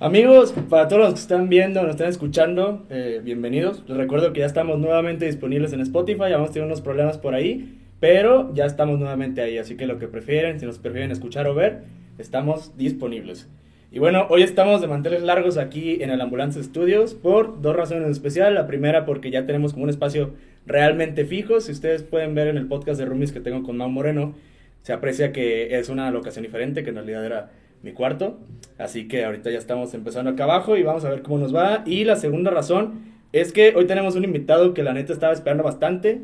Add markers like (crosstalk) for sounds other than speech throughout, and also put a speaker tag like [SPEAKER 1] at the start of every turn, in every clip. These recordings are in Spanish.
[SPEAKER 1] Amigos, para todos los que están viendo, nos están escuchando, eh, bienvenidos. Les recuerdo que ya estamos nuevamente disponibles en Spotify, ya hemos tenido unos problemas por ahí, pero ya estamos nuevamente ahí, así que lo que prefieren, si nos prefieren escuchar o ver, estamos disponibles. Y bueno, hoy estamos de manteles largos aquí en el Ambulance Studios por dos razones en especial. La primera porque ya tenemos como un espacio realmente fijo. Si ustedes pueden ver en el podcast de Roomies que tengo con Mau Moreno, se aprecia que es una locación diferente, que en realidad era mi cuarto. Así que ahorita ya estamos empezando acá abajo y vamos a ver cómo nos va. Y la segunda razón es que hoy tenemos un invitado que la neta estaba esperando bastante.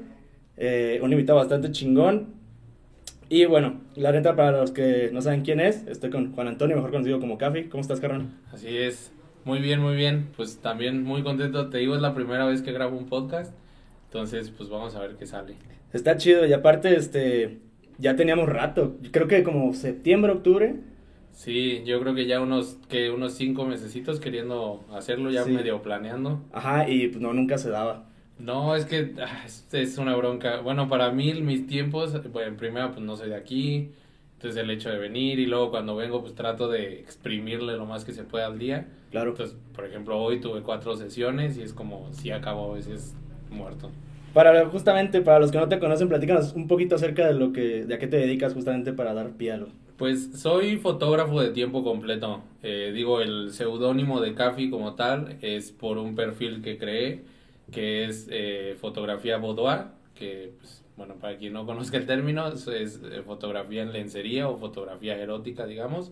[SPEAKER 1] Eh, un invitado bastante chingón. Y bueno, la neta para los que no saben quién es, estoy con Juan Antonio, mejor conocido como Cafi. ¿Cómo estás, Carrón?
[SPEAKER 2] Así es. Muy bien, muy bien. Pues también muy contento. Te digo, es la primera vez que grabo un podcast. Entonces, pues vamos a ver qué sale.
[SPEAKER 1] Está chido y aparte, este, ya teníamos rato. Creo que como septiembre, octubre
[SPEAKER 2] Sí, yo creo que ya unos que unos cinco mesecitos queriendo hacerlo, ya medio planeando.
[SPEAKER 1] Ajá, y pues no, nunca se daba.
[SPEAKER 2] No, es que ah, es, una bronca. Bueno, para mí, mis tiempos, pues en primera, pues no soy de aquí. Entonces el hecho de venir y luego cuando vengo, pues trato de exprimirle lo más que se pueda al día.
[SPEAKER 1] Claro.
[SPEAKER 2] Entonces, por ejemplo, hoy tuve cuatro sesiones y es como si acabo a veces muerto.
[SPEAKER 1] Para justamente, para los que no te conocen, platícanos un poquito acerca de lo que, de a qué te dedicas justamente para dar pie a lo.
[SPEAKER 2] Pues soy fotógrafo de tiempo completo. Eh, digo, el seudónimo de Cafi como tal es por un perfil que creé, que es eh, fotografía boudoir, que, pues, bueno, para quien no conozca el término, es, eh, fotografía en lencería o fotografía erótica, digamos.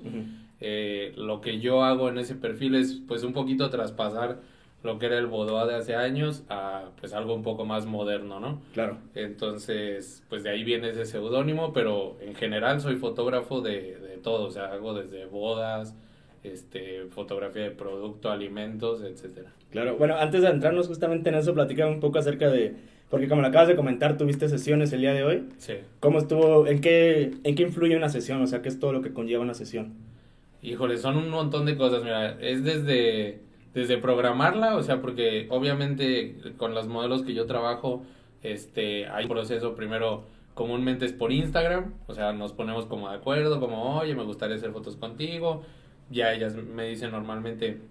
[SPEAKER 2] lo que yo hago en ese perfil es, pues, un poquito traspasar lo que era el boudoir de hace años a pues algo un poco más moderno, ¿no?
[SPEAKER 1] Claro.
[SPEAKER 2] Entonces, pues de ahí viene ese seudónimo, pero en general soy fotógrafo de, de todo, o sea, hago desde bodas, este, fotografía de producto, alimentos, etcétera.
[SPEAKER 1] Claro, bueno, antes de entrarnos justamente en eso, platicame un poco acerca de, porque como lo acabas de comentar, tuviste sesiones el día de hoy.
[SPEAKER 2] Sí.
[SPEAKER 1] ¿Cómo estuvo, en qué, en qué influye una sesión? O sea, ¿qué es todo lo que conlleva una sesión?
[SPEAKER 2] Híjole, son un montón de cosas, mira, es desde desde programarla, o sea, porque obviamente con los modelos que yo trabajo, este, hay un proceso primero comúnmente es por Instagram, o sea, nos ponemos como de acuerdo, como, oye, me gustaría hacer fotos contigo, ya ellas me dicen normalmente,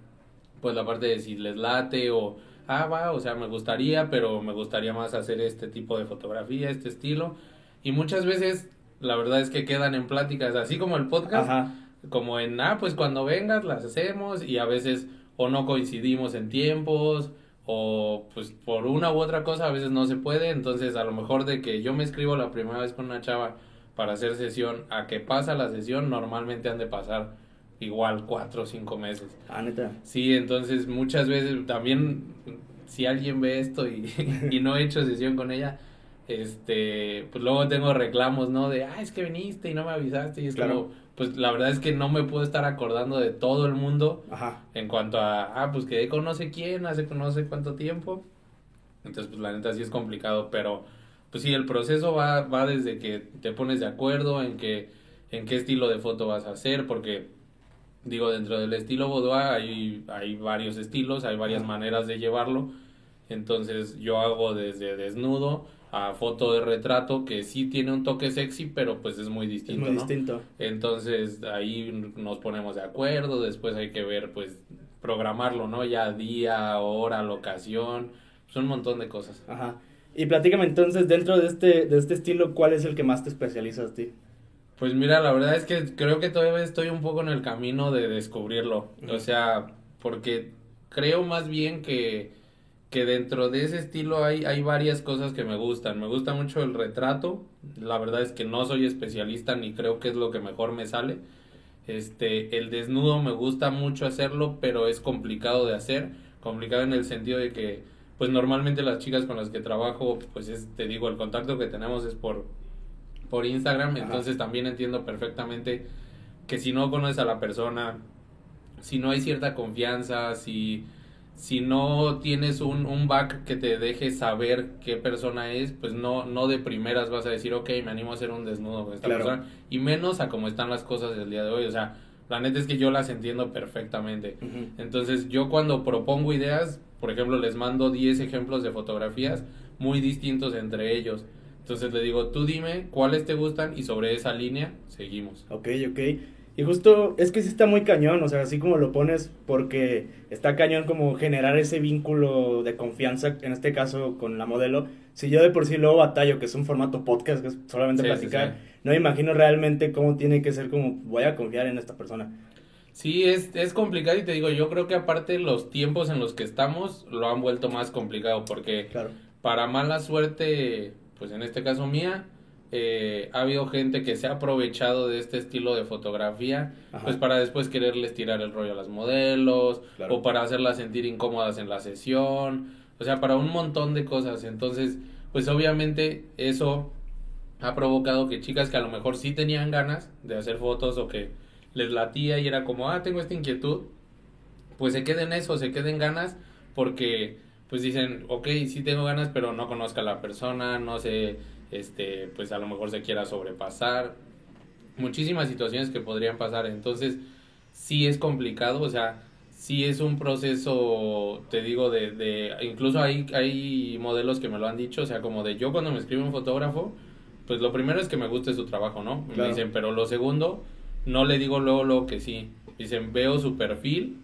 [SPEAKER 2] pues la parte de si les late o, ah, va, o sea, me gustaría, pero me gustaría más hacer este tipo de fotografía, este estilo, y muchas veces la verdad es que quedan en pláticas, así como el podcast, como en, ah, pues cuando vengas las hacemos, y a veces o no coincidimos en tiempos o pues por una u otra cosa a veces no se puede, entonces a lo mejor de que yo me escribo la primera vez con una chava para hacer sesión a que pasa la sesión normalmente han de pasar igual cuatro o cinco meses.
[SPEAKER 1] Ah, neta.
[SPEAKER 2] Sí, entonces muchas veces también si alguien ve esto y, (laughs) y no he hecho sesión con ella, este, pues luego tengo reclamos, ¿no? De, ah, es que viniste y no me avisaste y es como pues la verdad es que no me puedo estar acordando de todo el mundo
[SPEAKER 1] Ajá.
[SPEAKER 2] en cuanto a, ah, pues que conoce quién, hace conoce cuánto tiempo. Entonces, pues la neta sí es complicado, pero pues sí, el proceso va, va desde que te pones de acuerdo en que, en qué estilo de foto vas a hacer, porque digo, dentro del estilo boudoir hay, hay varios estilos, hay varias maneras de llevarlo. Entonces yo hago desde desnudo a foto de retrato que sí tiene un toque sexy, pero pues es muy distinto.
[SPEAKER 1] muy distinto.
[SPEAKER 2] Entonces ahí nos ponemos de acuerdo, después hay que ver pues programarlo, ¿no? Ya día, hora, locación, son un montón de cosas.
[SPEAKER 1] Ajá. Y platícame entonces, dentro de este, de este estilo, ¿cuál es el que más te especializas a ti?
[SPEAKER 2] Pues mira, la verdad es que creo que todavía estoy un poco en el camino de descubrirlo. O sea, porque creo más bien que que dentro de ese estilo hay, hay varias cosas que me gustan. Me gusta mucho el retrato. La verdad es que no soy especialista ni creo que es lo que mejor me sale. Este, el desnudo me gusta mucho hacerlo, pero es complicado de hacer. Complicado en el sentido de que, pues normalmente las chicas con las que trabajo, pues es, te digo, el contacto que tenemos es por, por Instagram. Entonces también entiendo perfectamente que si no conoces a la persona, si no hay cierta confianza, si si no tienes un, un back que te deje saber qué persona es, pues no, no de primeras vas a decir, ok, me animo a hacer un desnudo con esta persona. Y menos a cómo están las cosas del día de hoy. O sea, la neta es que yo las entiendo perfectamente. Entonces, yo cuando propongo ideas, por ejemplo, les mando 10 ejemplos de fotografías muy distintos entre ellos. Entonces le digo, tú dime cuáles te gustan y sobre esa línea seguimos.
[SPEAKER 1] Ok, ok. Y justo es que sí está muy cañón, o sea, así como lo pones, porque está cañón como generar ese vínculo de confianza, en este caso con la modelo. Si yo de por sí luego batallo, que es un formato podcast, que es solamente
[SPEAKER 2] Sí,
[SPEAKER 1] platicar,
[SPEAKER 2] sí, sí.
[SPEAKER 1] no me imagino realmente cómo tiene que ser como voy a confiar en esta persona.
[SPEAKER 2] Sí, es, es complicado y te digo, yo creo que aparte los tiempos en los que estamos lo han vuelto más complicado porque
[SPEAKER 1] Claro.
[SPEAKER 2] para mala suerte, pues en este caso mía, eh, ha habido gente que se ha aprovechado de este estilo de fotografía,
[SPEAKER 1] Ajá.
[SPEAKER 2] pues para después quererles tirar el rollo a las modelos
[SPEAKER 1] Claro.
[SPEAKER 2] o para hacerlas sentir incómodas en la sesión, o sea, para un montón de cosas. Entonces, pues obviamente eso ha provocado que chicas que a lo mejor sí tenían ganas de hacer fotos o que les latía y era como, ah, tengo esta inquietud, pues se queden eso, se queden ganas porque pues dicen, ok, sí tengo ganas, pero no conozco a la persona, no sé, este, pues a lo mejor se quiera sobrepasar, muchísimas situaciones que podrían pasar, entonces sí es complicado, o sea, sí es un proceso, te digo, de, de incluso hay, hay modelos que me lo han dicho, o sea, como de yo cuando me escribe un fotógrafo, pues lo primero es que me guste su trabajo, ¿no?
[SPEAKER 1] Claro.
[SPEAKER 2] Me dicen, pero lo segundo, no le digo luego, luego que sí. Dicen, veo su perfil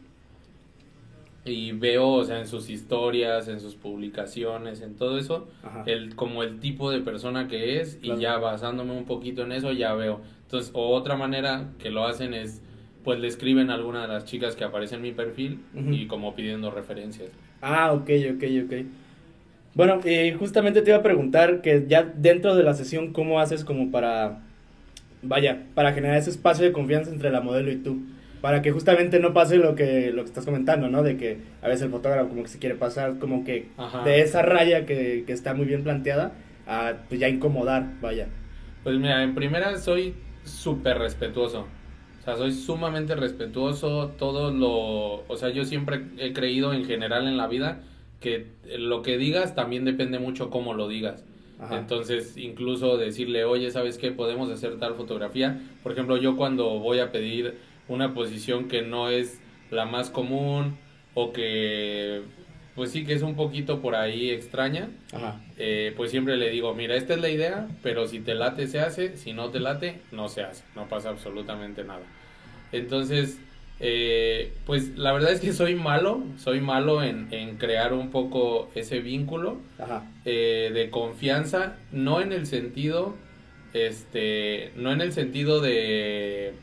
[SPEAKER 2] y veo, o sea, en sus historias, en sus publicaciones, en todo eso,
[SPEAKER 1] Ajá.
[SPEAKER 2] el como el tipo de persona que es
[SPEAKER 1] Claro.
[SPEAKER 2] y ya basándome un poquito en eso ya veo. Entonces, o otra manera que lo hacen es pues le escriben a alguna de las chicas que aparece en mi perfil y como pidiendo referencias.
[SPEAKER 1] Ah, ok, ok, ok. Bueno, eh, justamente te iba a preguntar que ya dentro de la sesión, ¿cómo haces como para, vaya, para generar ese espacio de confianza entre la modelo y tú? Para que justamente no pase lo que, lo que estás comentando, ¿no? De que a veces el fotógrafo como que se quiere pasar, como que
[SPEAKER 2] Ajá.
[SPEAKER 1] de esa raya que, que está muy bien planteada, a pues ya incomodar, vaya.
[SPEAKER 2] Pues mira, en primera soy súper respetuoso. O sea, soy sumamente respetuoso. Todo lo. O sea, yo siempre he creído en general en la vida que lo que digas también depende mucho cómo lo digas.
[SPEAKER 1] Ajá.
[SPEAKER 2] Entonces, incluso decirle, oye, ¿sabes qué? Podemos hacer tal fotografía. Por ejemplo, yo cuando voy a pedir una posición que no es la más común o que, pues sí, que es un poquito por ahí extraña,
[SPEAKER 1] Ajá.
[SPEAKER 2] eh, pues siempre le digo, mira, esta es la idea, pero si te late se hace, si no te late no se hace, no pasa absolutamente nada. Entonces, eh, pues la verdad es que soy malo, soy malo en, en crear un poco ese vínculo
[SPEAKER 1] Ajá.
[SPEAKER 2] eh, de confianza, no en el sentido, este, no en el sentido de,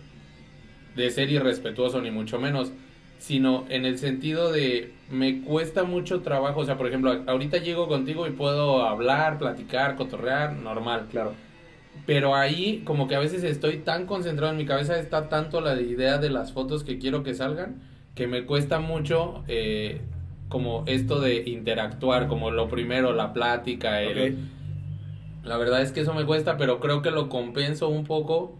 [SPEAKER 2] de ser irrespetuoso ni mucho menos, sino en el sentido de me cuesta mucho trabajo, o sea, por ejemplo, ahorita llego contigo y puedo hablar, platicar, cotorrear, normal,
[SPEAKER 1] Claro.
[SPEAKER 2] pero ahí como que a veces estoy tan concentrado en mi cabeza, está tanto la idea de las fotos que quiero que salgan, que me cuesta mucho eh, como esto de interactuar, como lo primero, la plática, el, la verdad es que eso me cuesta, pero creo que lo compenso un poco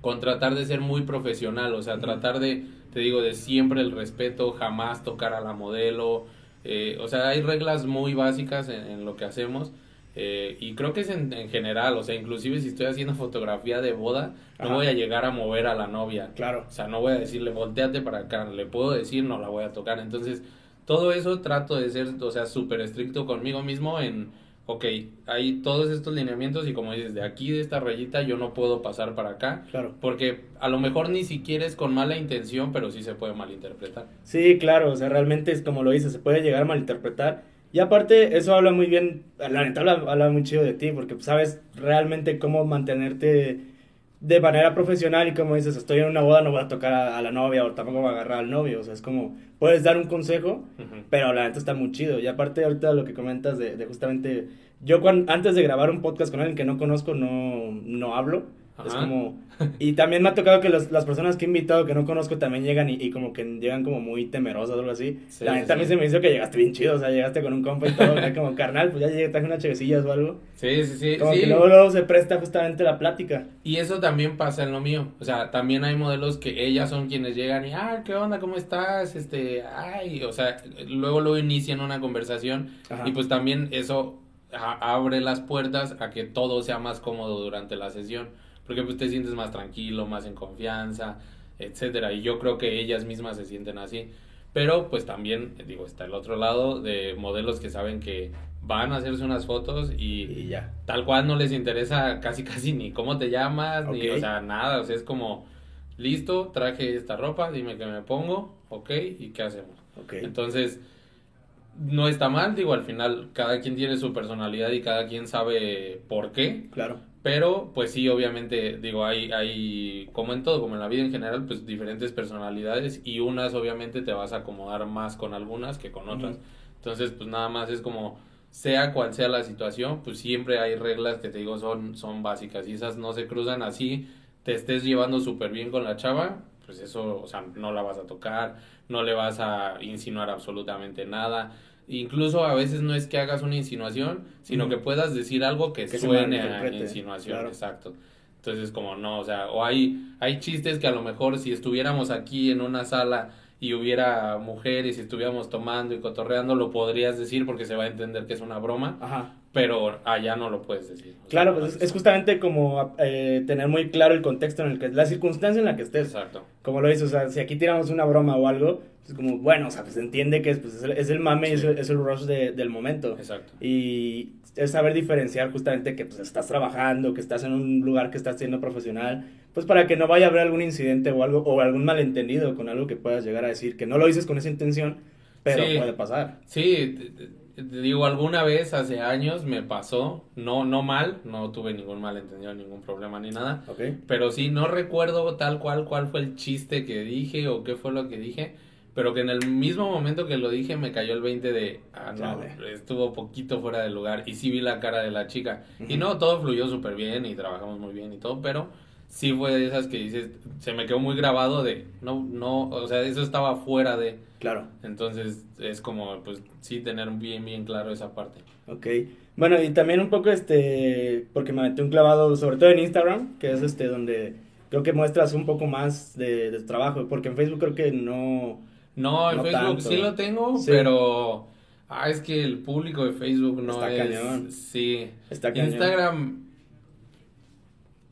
[SPEAKER 2] con tratar de ser muy profesional, o sea, tratar de, te digo, de siempre el respeto, jamás tocar a la modelo, eh, o sea, hay reglas muy básicas en, en lo que hacemos. eh, y creo que es en, en general, o sea, inclusive si estoy haciendo fotografía de boda, no voy a llegar a mover a la novia.
[SPEAKER 1] Claro.
[SPEAKER 2] O sea, no voy a decirle, volteate para acá, le puedo decir, no la voy a tocar. Entonces, todo eso trato de ser, o sea, súper estricto conmigo mismo en, ok, hay todos estos lineamientos y como dices, de aquí, de esta rayita, yo no puedo pasar para acá.
[SPEAKER 1] Claro.
[SPEAKER 2] Porque a lo mejor ni siquiera es con mala intención, pero sí se puede malinterpretar.
[SPEAKER 1] Sí, claro, o sea, realmente es como lo dices, se puede llegar a malinterpretar. Y aparte, eso habla muy bien, la neta habla, habla muy chido de ti, porque pues, sabes realmente cómo mantenerte de manera profesional y como dices, estoy en una boda, no voy a tocar a, a la novia o tampoco voy a agarrar al novio, o sea, es como, puedes dar un consejo, pero la neta está muy chido. Y aparte, ahorita lo que comentas de, de justamente, yo cuan- antes de grabar un podcast con alguien que no conozco, no, no hablo. Es como... (laughs) Y también me ha tocado que los- las personas que he invitado que no conozco también llegan y, y como que llegan como muy temerosas o algo así.
[SPEAKER 2] Sí,
[SPEAKER 1] la neta a mí
[SPEAKER 2] sí.
[SPEAKER 1] se me hizo que llegaste bien chido, o sea, llegaste con un compa y todo, como carnal, pues ya llegué, traje unas chevecillas o algo.
[SPEAKER 2] Sí, sí, sí.
[SPEAKER 1] Como
[SPEAKER 2] sí.
[SPEAKER 1] que luego, luego se presta justamente la plática.
[SPEAKER 2] Y eso también pasa en lo mío. O sea, también hay modelos que ellas son quienes llegan y, ah, ¿qué onda? ¿Cómo estás? Este, ay, o sea, luego luego inician una conversación
[SPEAKER 1] Ajá.
[SPEAKER 2] y pues también eso abre las puertas a que todo sea más cómodo durante la sesión, porque pues te sientes más tranquilo, más en confianza, etcétera. Y yo creo que ellas mismas se sienten así. Pero pues también, digo, está el otro lado de modelos que saben que van a hacerse unas fotos y,
[SPEAKER 1] Y ya.
[SPEAKER 2] tal cual no les interesa casi casi ni cómo te llamas, ni,
[SPEAKER 1] Ok.
[SPEAKER 2] o sea, nada, o sea, es como, listo, traje esta ropa, dime qué me pongo, ok, y qué hacemos.
[SPEAKER 1] Ok.
[SPEAKER 2] Entonces, no está mal, digo, al final cada quien tiene su personalidad y cada quien sabe por qué,
[SPEAKER 1] Claro.
[SPEAKER 2] Pero pues sí, obviamente, digo, hay, hay, como en todo, como en la vida en general, pues diferentes personalidades y unas obviamente te vas a acomodar más con algunas que con otras. Entonces, pues nada más es como, sea cual sea la situación, pues siempre hay reglas que te digo son, son básicas y esas no se cruzan así, te estés llevando súper bien con la chava, pues eso, o sea, no la vas a tocar, no le vas a insinuar absolutamente nada. Incluso a veces no es que hagas una insinuación, sino que puedas decir algo que,
[SPEAKER 1] Que
[SPEAKER 2] suene a insinuación,
[SPEAKER 1] claro.
[SPEAKER 2] exacto. Entonces, como no, o sea, o hay, hay chistes que a lo mejor si estuviéramos aquí en una sala y hubiera mujeres y estuviéramos tomando y cotorreando, lo podrías decir porque se va a entender que es una broma,
[SPEAKER 1] Ajá.
[SPEAKER 2] Pero allá no lo puedes decir. O sea,
[SPEAKER 1] Claro, pues es, es justamente como eh, tener muy claro el contexto en el que, la circunstancia en la que estés.
[SPEAKER 2] Exacto.
[SPEAKER 1] Como lo dices, o sea, si aquí tiramos una broma o algo, es como, bueno, o sea, pues entiende que es, pues, es, el, es el mame, es,
[SPEAKER 2] Sí.
[SPEAKER 1] el, es el rush de- del momento.
[SPEAKER 2] Exacto.
[SPEAKER 1] Y es saber diferenciar justamente que pues estás trabajando, que estás en un lugar que estás siendo profesional, pues para que no vaya a haber algún incidente o algo o algún malentendido con algo que puedas llegar a decir, que no lo dices con esa intención, pero
[SPEAKER 2] Sí.
[SPEAKER 1] puede pasar.
[SPEAKER 2] Sí, digo, alguna vez hace años me pasó, no, no mal, no tuve ningún malentendido, ningún problema ni nada, pero sí, no recuerdo tal cual cuál fue el chiste que dije o qué fue lo que dije, pero que en el mismo momento que lo dije me cayó el 20 de, ah, no, estuvo poquito fuera de lugar y sí vi la cara de la chica. Y no, todo fluyó súper bien y trabajamos muy bien y todo, pero sí fue de esas que dices, se me quedó muy grabado de, no, no, o sea, eso estaba fuera de,
[SPEAKER 1] Claro.
[SPEAKER 2] entonces es como, pues sí, tener bien, bien claro esa parte.
[SPEAKER 1] Ok. Bueno, y también un poco este, porque me metí un clavado, sobre todo en Instagram, que es este donde creo que muestras un poco más de, de tu trabajo, porque en Facebook creo que no...
[SPEAKER 2] No, en
[SPEAKER 1] No
[SPEAKER 2] Facebook
[SPEAKER 1] tanto.
[SPEAKER 2] sí lo tengo,
[SPEAKER 1] Sí.
[SPEAKER 2] pero ah, es que el público de Facebook no
[SPEAKER 1] Está
[SPEAKER 2] es
[SPEAKER 1] cañón.
[SPEAKER 2] sí.
[SPEAKER 1] Está cañón.
[SPEAKER 2] Instagram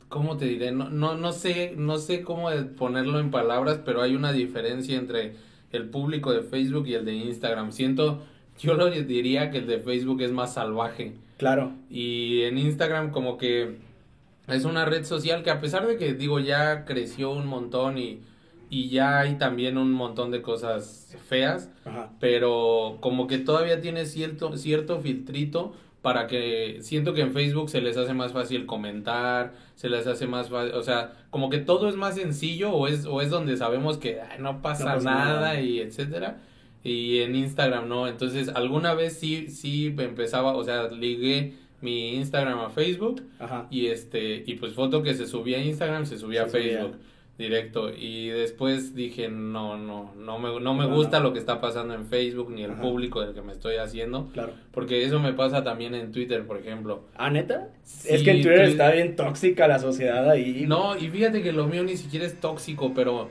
[SPEAKER 2] ¿Cómo te diré? No, no, no sé, no sé cómo ponerlo en palabras, pero hay una diferencia entre el público de Facebook y el de Instagram. Siento, yo lo diría que el de Facebook es más salvaje.
[SPEAKER 1] Claro.
[SPEAKER 2] Y en Instagram como que es una red social que a pesar de que digo ya creció un montón y, y ya hay también un montón de cosas feas,
[SPEAKER 1] Ajá.
[SPEAKER 2] pero como que todavía tiene cierto, cierto filtrito para que siento que en Facebook se les hace más fácil comentar, se les hace más fácil, o sea, como que todo es más sencillo o es, o es donde sabemos que ay, no, pasa
[SPEAKER 1] No pasa
[SPEAKER 2] nada,
[SPEAKER 1] nada.
[SPEAKER 2] y etcétera. Y en Instagram no, entonces alguna vez sí, sí empezaba, o sea, ligué mi Instagram a Facebook
[SPEAKER 1] Ajá.
[SPEAKER 2] y este, y pues foto que se subía a Instagram se subía
[SPEAKER 1] Se
[SPEAKER 2] a
[SPEAKER 1] subía.
[SPEAKER 2] Directo y después dije no no no me no me gusta lo que está pasando en Facebook ni el
[SPEAKER 1] Ajá.
[SPEAKER 2] público del que me estoy haciendo
[SPEAKER 1] Claro.
[SPEAKER 2] porque eso me pasa también en Twitter por ejemplo
[SPEAKER 1] ¿Ah, neta?
[SPEAKER 2] Sí,
[SPEAKER 1] es que en Twitter
[SPEAKER 2] Twi-
[SPEAKER 1] está bien tóxica la sociedad ahí.
[SPEAKER 2] no y fíjate que lo mío ni siquiera es tóxico pero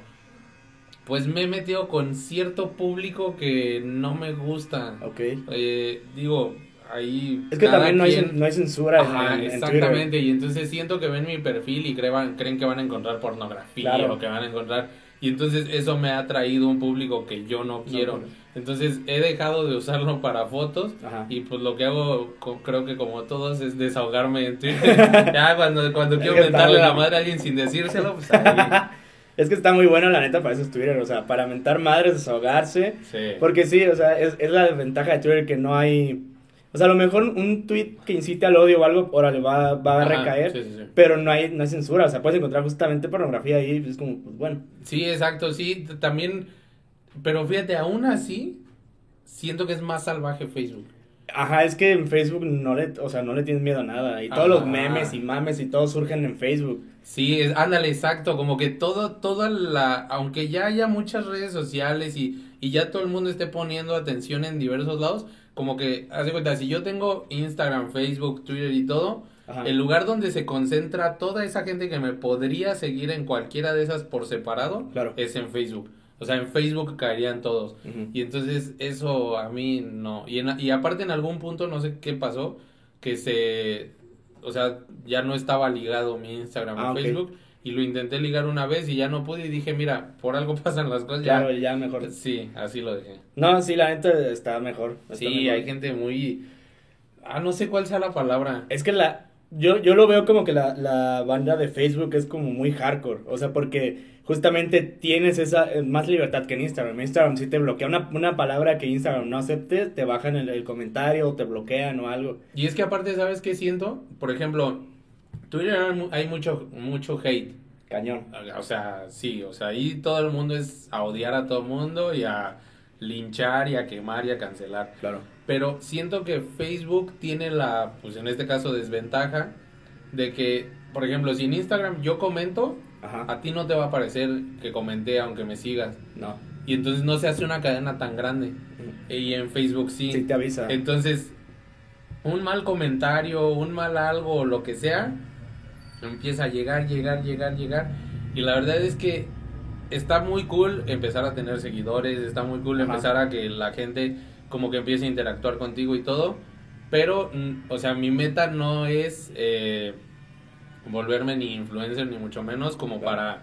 [SPEAKER 2] pues me he metido con cierto público que no me gusta
[SPEAKER 1] Ok.
[SPEAKER 2] Eh, digo ahí
[SPEAKER 1] Es que también no hay,
[SPEAKER 2] quien-
[SPEAKER 1] no hay censura en-
[SPEAKER 2] Ajá,
[SPEAKER 1] en, en
[SPEAKER 2] exactamente, y entonces siento que ven mi perfil y crean, creen que van a encontrar pornografía
[SPEAKER 1] Claro.
[SPEAKER 2] o que van a encontrar, y entonces eso me ha traído un público que yo no quiero.
[SPEAKER 1] no.
[SPEAKER 2] Entonces he dejado de usarlo para fotos
[SPEAKER 1] Ajá.
[SPEAKER 2] y pues lo que hago, co- creo que como todos, es desahogarme en Twitter. (laughs) ya cuando, cuando quiero mentarle la madre a alguien sin decírselo, pues ahí. (laughs)
[SPEAKER 1] Es que está muy bueno, la neta, para eso es Twitter. O sea, para mentar madres, desahogarse.
[SPEAKER 2] Sí.
[SPEAKER 1] Porque sí, o sea, es, es la desventaja de Twitter que no hay. O sea, a lo mejor un tweet que incite al odio o algo, órale, va, va a
[SPEAKER 2] Ajá,
[SPEAKER 1] recaer.
[SPEAKER 2] sí, sí, sí.
[SPEAKER 1] Pero no hay, no hay censura. O sea, puedes encontrar justamente pornografía ahí. Es como, pues bueno.
[SPEAKER 2] Sí, exacto, sí, también, pero fíjate, aún así, siento que es más salvaje Facebook.
[SPEAKER 1] Ajá, es que en Facebook no le, o sea, no le tienes miedo a nada. Y todos
[SPEAKER 2] Ajá.
[SPEAKER 1] los memes y mames y todo surgen en Facebook.
[SPEAKER 2] Sí, es, ándale, exacto, como que todo, toda la, aunque ya haya muchas redes sociales y, y ya todo el mundo esté poniendo atención en diversos lados, como que, haz de cuenta, si yo tengo Instagram, Facebook, Twitter y todo,
[SPEAKER 1] Ajá.
[SPEAKER 2] el lugar donde se concentra toda esa gente que me podría seguir en cualquiera de esas por separado,
[SPEAKER 1] Claro.
[SPEAKER 2] es en Facebook. O sea, en Facebook caerían todos. Y entonces eso a mí no. Y, en- y aparte en algún punto, no sé qué pasó, que se... O sea, ya no estaba ligado mi Instagram
[SPEAKER 1] Ah,
[SPEAKER 2] a
[SPEAKER 1] ok.
[SPEAKER 2] Facebook. y lo intenté ligar una vez y ya no pude y dije, mira, por algo (laughs) pasan las cosas.
[SPEAKER 1] Claro, ya mejor.
[SPEAKER 2] Sí, así lo dejé.
[SPEAKER 1] No, sí, la gente está mejor. está
[SPEAKER 2] Sí,
[SPEAKER 1] mejor.
[SPEAKER 2] hay gente muy... Ah, no sé cuál sea la palabra.
[SPEAKER 1] Es que la. Yo, yo lo veo como que la, la banda de Facebook es como muy hardcore. O sea, porque justamente tienes esa eh, más libertad que en Instagram. Instagram si te bloquea una, una palabra que Instagram no acepte, te bajan el, el comentario o te bloquean o algo.
[SPEAKER 2] Y es que aparte, ¿sabes qué siento? Por ejemplo, Twitter hay mucho, mucho hate.
[SPEAKER 1] Cañón.
[SPEAKER 2] O sea, sí, o sea, ahí todo el mundo es a odiar a todo el mundo y a linchar y a quemar y a cancelar.
[SPEAKER 1] Claro.
[SPEAKER 2] Pero siento que Facebook tiene la, pues en este caso, desventaja de que, por ejemplo, si en Instagram yo comento,
[SPEAKER 1] Ajá.
[SPEAKER 2] a ti no te va a parecer que comenté aunque me sigas.
[SPEAKER 1] No.
[SPEAKER 2] Y entonces no se hace una cadena tan grande. Y en Facebook sí.
[SPEAKER 1] Sí, te avisa.
[SPEAKER 2] Entonces, un mal comentario, un mal algo, lo que sea, empieza a llegar, llegar, llegar, llegar. Y la verdad es que está muy cool empezar a tener seguidores, está muy cool
[SPEAKER 1] Ajá.
[SPEAKER 2] empezar a que la gente como que empiece a interactuar contigo y todo. Pero, mm, o sea, mi meta no es eh, volverme ni influencer, ni mucho menos, como
[SPEAKER 1] Claro.
[SPEAKER 2] para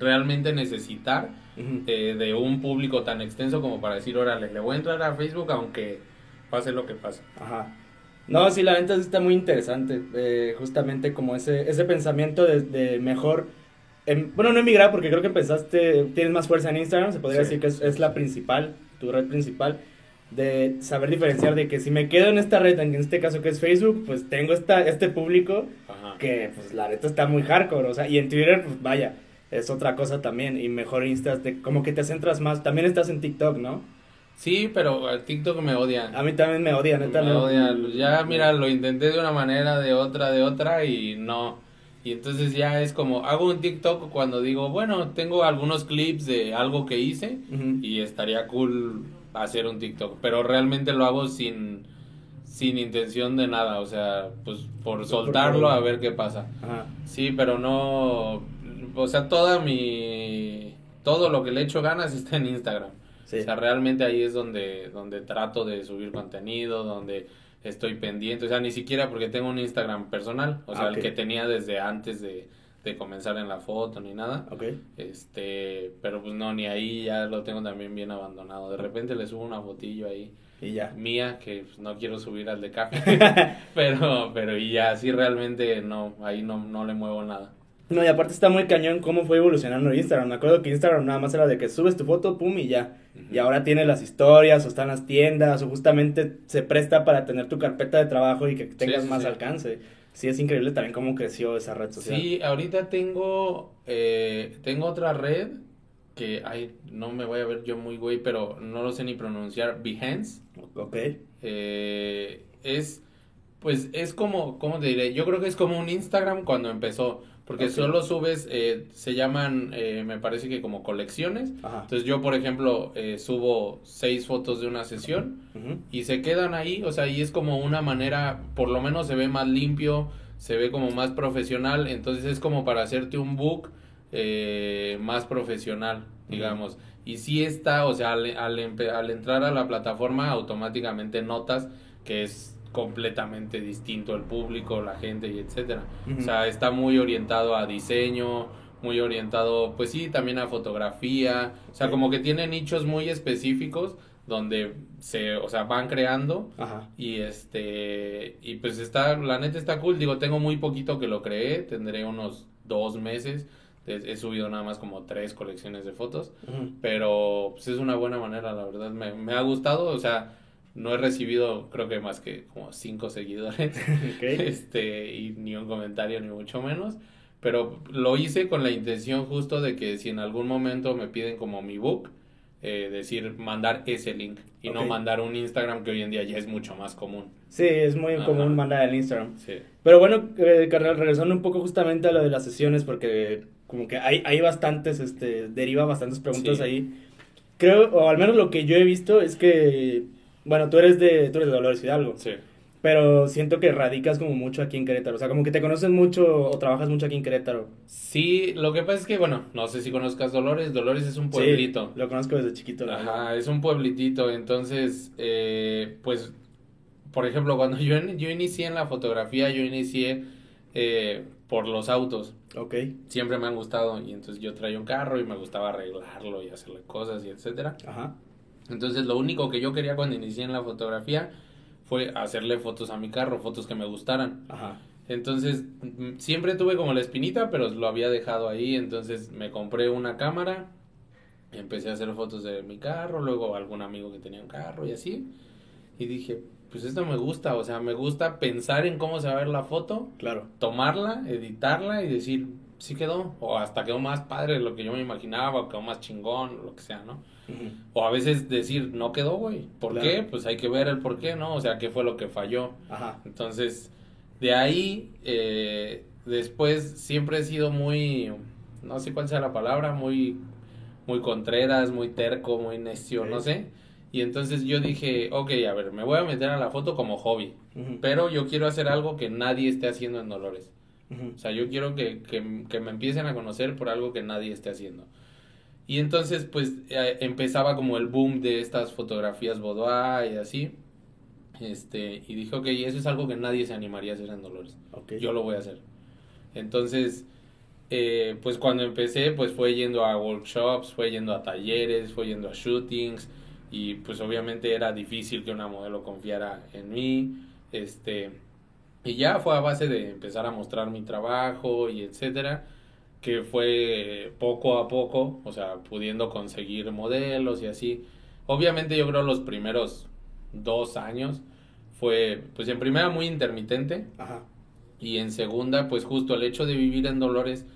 [SPEAKER 2] realmente necesitar eh, de un público tan extenso como para decir, órale, le voy a entrar a Facebook aunque pase lo que pase.
[SPEAKER 1] Ajá. No, sí, la venta está muy interesante. eh, justamente como ese, ese pensamiento de, de mejor. Em- bueno, no emigrar porque creo que empezaste. Tienes más fuerza en Instagram. Se podría
[SPEAKER 2] Sí.
[SPEAKER 1] decir que es, es la principal, tu red principal. De saber diferenciar de que si me quedo en esta red, en este caso que es Facebook, pues tengo esta, este público
[SPEAKER 2] Ajá.
[SPEAKER 1] que, pues la neta está muy hardcore. O sea, y en Twitter, pues vaya, es otra cosa también. Y mejor Insta, te- como que te centras más. También estás en TikTok, ¿no?
[SPEAKER 2] Sí, pero TikTok me odia.
[SPEAKER 1] A mí también me odia, neta.
[SPEAKER 2] me
[SPEAKER 1] no-
[SPEAKER 2] odia. Ya, mira, lo intenté de una manera, de otra, de otra y no. Y entonces ya es como, hago un TikTok cuando digo, bueno, tengo algunos clips de algo que hice y estaría cool hacer un TikTok, pero realmente lo hago sin sin intención de nada, o sea, pues por soltarlo a ver qué pasa.
[SPEAKER 1] Ajá.
[SPEAKER 2] Sí, pero no, o sea, toda mi, todo lo que le echo ganas está en Instagram.
[SPEAKER 1] Sí.
[SPEAKER 2] O sea, realmente ahí es donde, donde trato de subir contenido, donde estoy pendiente, o sea, ni siquiera porque tengo un Instagram personal, o sea,
[SPEAKER 1] Ah,
[SPEAKER 2] el que tenía desde antes de, de comenzar en la foto ni nada.
[SPEAKER 1] Ok.
[SPEAKER 2] Este, pero pues no, ni ahí ya lo tengo también bien abandonado. De repente le subo una fotillo ahí
[SPEAKER 1] Y ya.
[SPEAKER 2] mía que pues, no quiero subir al de café, (laughs) (laughs) pero pero y ya sí realmente no, ahí no no le muevo nada.
[SPEAKER 1] No, y aparte está muy cañón cómo fue evolucionando Instagram. Me acuerdo que Instagram nada más era de que subes tu foto, pum, y ya. Y ahora tiene las historias, o están las tiendas, o justamente se presta para tener tu carpeta de trabajo y que tengas
[SPEAKER 2] sí,
[SPEAKER 1] más
[SPEAKER 2] sí.
[SPEAKER 1] alcance. Sí, es increíble también cómo creció esa red social.
[SPEAKER 2] Sí, ahorita tengo eh, tengo otra red que ay, no me voy a ver yo muy güey, pero no lo sé ni pronunciar, Behance.
[SPEAKER 1] Ok.
[SPEAKER 2] Eh, es pues es como cómo te diré yo creo que es como un Instagram cuando empezó porque solo subes eh, se llaman eh, me parece que como colecciones.
[SPEAKER 1] Ajá.
[SPEAKER 2] entonces yo por ejemplo eh, subo seis fotos de una sesión y se quedan ahí. O sea y es como una manera por lo menos se ve más limpio se ve como más profesional. Entonces es como para hacerte un book eh, más profesional digamos. Y sí está o sea al, al, al entrar a la plataforma automáticamente notas que es completamente distinto el público la gente y etcétera o sea está muy orientado a diseño muy orientado pues sí también a fotografía o sea como que tiene nichos muy específicos donde se o sea van creando
[SPEAKER 1] Ajá.
[SPEAKER 2] y este, y pues está, la neta está cool. Digo, tengo muy poquito que lo creé, tendré unos dos meses. He, subido nada más como tres colecciones de fotos, pero pues es una buena manera, la verdad. Me, me ha gustado, o sea, no he recibido creo que más que como cinco seguidores, (laughs)
[SPEAKER 1] Ok.
[SPEAKER 2] este, y ni un comentario, ni mucho menos. Pero lo hice con la intención justo de que si en algún momento me piden como mi book, eh, decir, mandar ese link y no mandar un Instagram que hoy en día ya es mucho más común.
[SPEAKER 1] Sí, es muy
[SPEAKER 2] Ajá.
[SPEAKER 1] común mandar el Instagram.
[SPEAKER 2] Sí.
[SPEAKER 1] Pero bueno, eh, carnal, regresando un poco justamente a lo de las sesiones, porque como que hay, hay bastantes, este, deriva bastantes preguntas
[SPEAKER 2] Sí.
[SPEAKER 1] ahí. Creo, o al menos lo que yo he visto es que, bueno, tú eres de, tú eres de Dolores Hidalgo,
[SPEAKER 2] Sí.
[SPEAKER 1] pero siento que radicas como mucho aquí en Querétaro, o sea, como que te conocen mucho o trabajas mucho aquí en Querétaro.
[SPEAKER 2] Sí, lo que pasa es que, bueno, no sé si conozcas Dolores. Dolores es un pueblito.
[SPEAKER 1] Sí, lo conozco desde chiquito. verdad.
[SPEAKER 2] Ajá, es un pueblitito. Entonces, eh, pues, por ejemplo, cuando yo, yo inicié en la fotografía, yo inicié, eh, por los autos.
[SPEAKER 1] Ok.
[SPEAKER 2] Siempre me han gustado y entonces yo traía un carro y me gustaba arreglarlo y hacerle cosas y etcétera.
[SPEAKER 1] Ajá.
[SPEAKER 2] Entonces lo único que yo quería cuando inicié en la fotografía fue hacerle fotos a mi carro, fotos que me gustaran.
[SPEAKER 1] Ajá.
[SPEAKER 2] Entonces mm, siempre tuve como la espinita, pero lo había dejado ahí, entonces me compré una cámara, empecé a hacer fotos de mi carro, luego algún amigo que tenía un carro y así. Y dije, pues esto me gusta, o sea, me gusta pensar en cómo se va a ver la foto,
[SPEAKER 1] Claro.
[SPEAKER 2] tomarla, editarla y decir, sí quedó, o hasta quedó más padre de lo que yo me imaginaba, o quedó más chingón, lo que sea, ¿no? O a veces decir, no quedó, güey. ¿Por
[SPEAKER 1] Claro.
[SPEAKER 2] qué? Pues hay que ver el por qué, ¿no? O sea, qué fue lo que falló.
[SPEAKER 1] Ajá.
[SPEAKER 2] Entonces, de ahí, eh, después siempre he sido muy, no sé cuál sea la palabra, muy, muy contreras, muy terco, muy necio, no sé. Y entonces yo dije, ok, a ver, me voy a meter a la foto como hobby, pero yo quiero hacer algo que nadie esté haciendo en Dolores. O sea, yo quiero que, que, que me empiecen a conocer por algo que nadie esté haciendo. Y entonces, pues, eh, empezaba como el boom de estas fotografías boudoir y así. Este, y dije, ok, eso es algo que nadie se animaría a hacer en Dolores.
[SPEAKER 1] Ok.
[SPEAKER 2] Yo lo voy a hacer. Entonces, eh, pues cuando empecé, pues fue yendo a workshops, fue yendo a talleres, fue yendo a shootings. Y pues obviamente era difícil que una modelo confiara en mí. Este, y ya fue a base de empezar a mostrar mi trabajo y etcétera, que fue poco a poco, o sea, pudiendo conseguir modelos y así. Obviamente yo creo los primeros dos años fue, pues en primera muy intermitente
[SPEAKER 1] Ajá.
[SPEAKER 2] y en segunda, pues justo el hecho de vivir en Dolores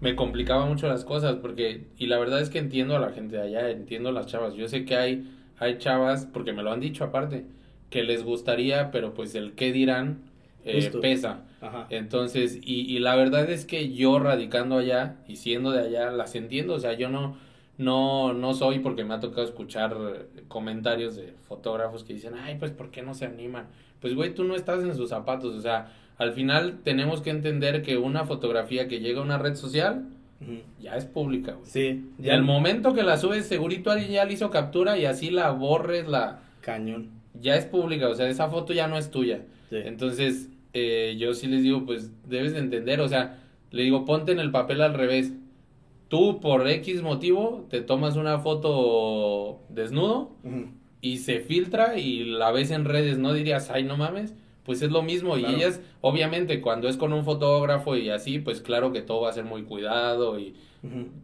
[SPEAKER 2] me complicaba mucho las cosas porque, y la verdad es que entiendo a la gente de allá, entiendo a las chavas. Yo sé que hay, hay chavas, porque me lo han dicho aparte, que les gustaría, pero pues el qué dirán eh, pesa.
[SPEAKER 1] Ajá.
[SPEAKER 2] Entonces, y, y la verdad es que yo radicando allá y siendo de allá, las entiendo, o sea, yo no, no, no soy porque me ha tocado escuchar comentarios de fotógrafos que dicen, ay, pues, ¿por qué no se animan? Pues, güey, tú no estás en sus zapatos, o sea, al final tenemos que entender que una fotografía que llega a una red social ya es pública, güey.
[SPEAKER 1] Sí.
[SPEAKER 2] Y al momento que la subes, segurito alguien ya le hizo captura y así la borres, la,
[SPEAKER 1] Cañón.
[SPEAKER 2] ya es pública, o sea, esa foto ya no es tuya.
[SPEAKER 1] Sí.
[SPEAKER 2] Entonces, eh, yo sí les digo, pues debes de entender, o sea, le digo, ponte en el papel al revés. Tú, por X motivo, te tomas una foto desnudo y se filtra y la ves en redes, no dirías, ay, no mames. Pues es lo mismo.
[SPEAKER 1] Claro.
[SPEAKER 2] Y ellas, obviamente, cuando es con un fotógrafo y así, pues claro que todo va a ser muy cuidado y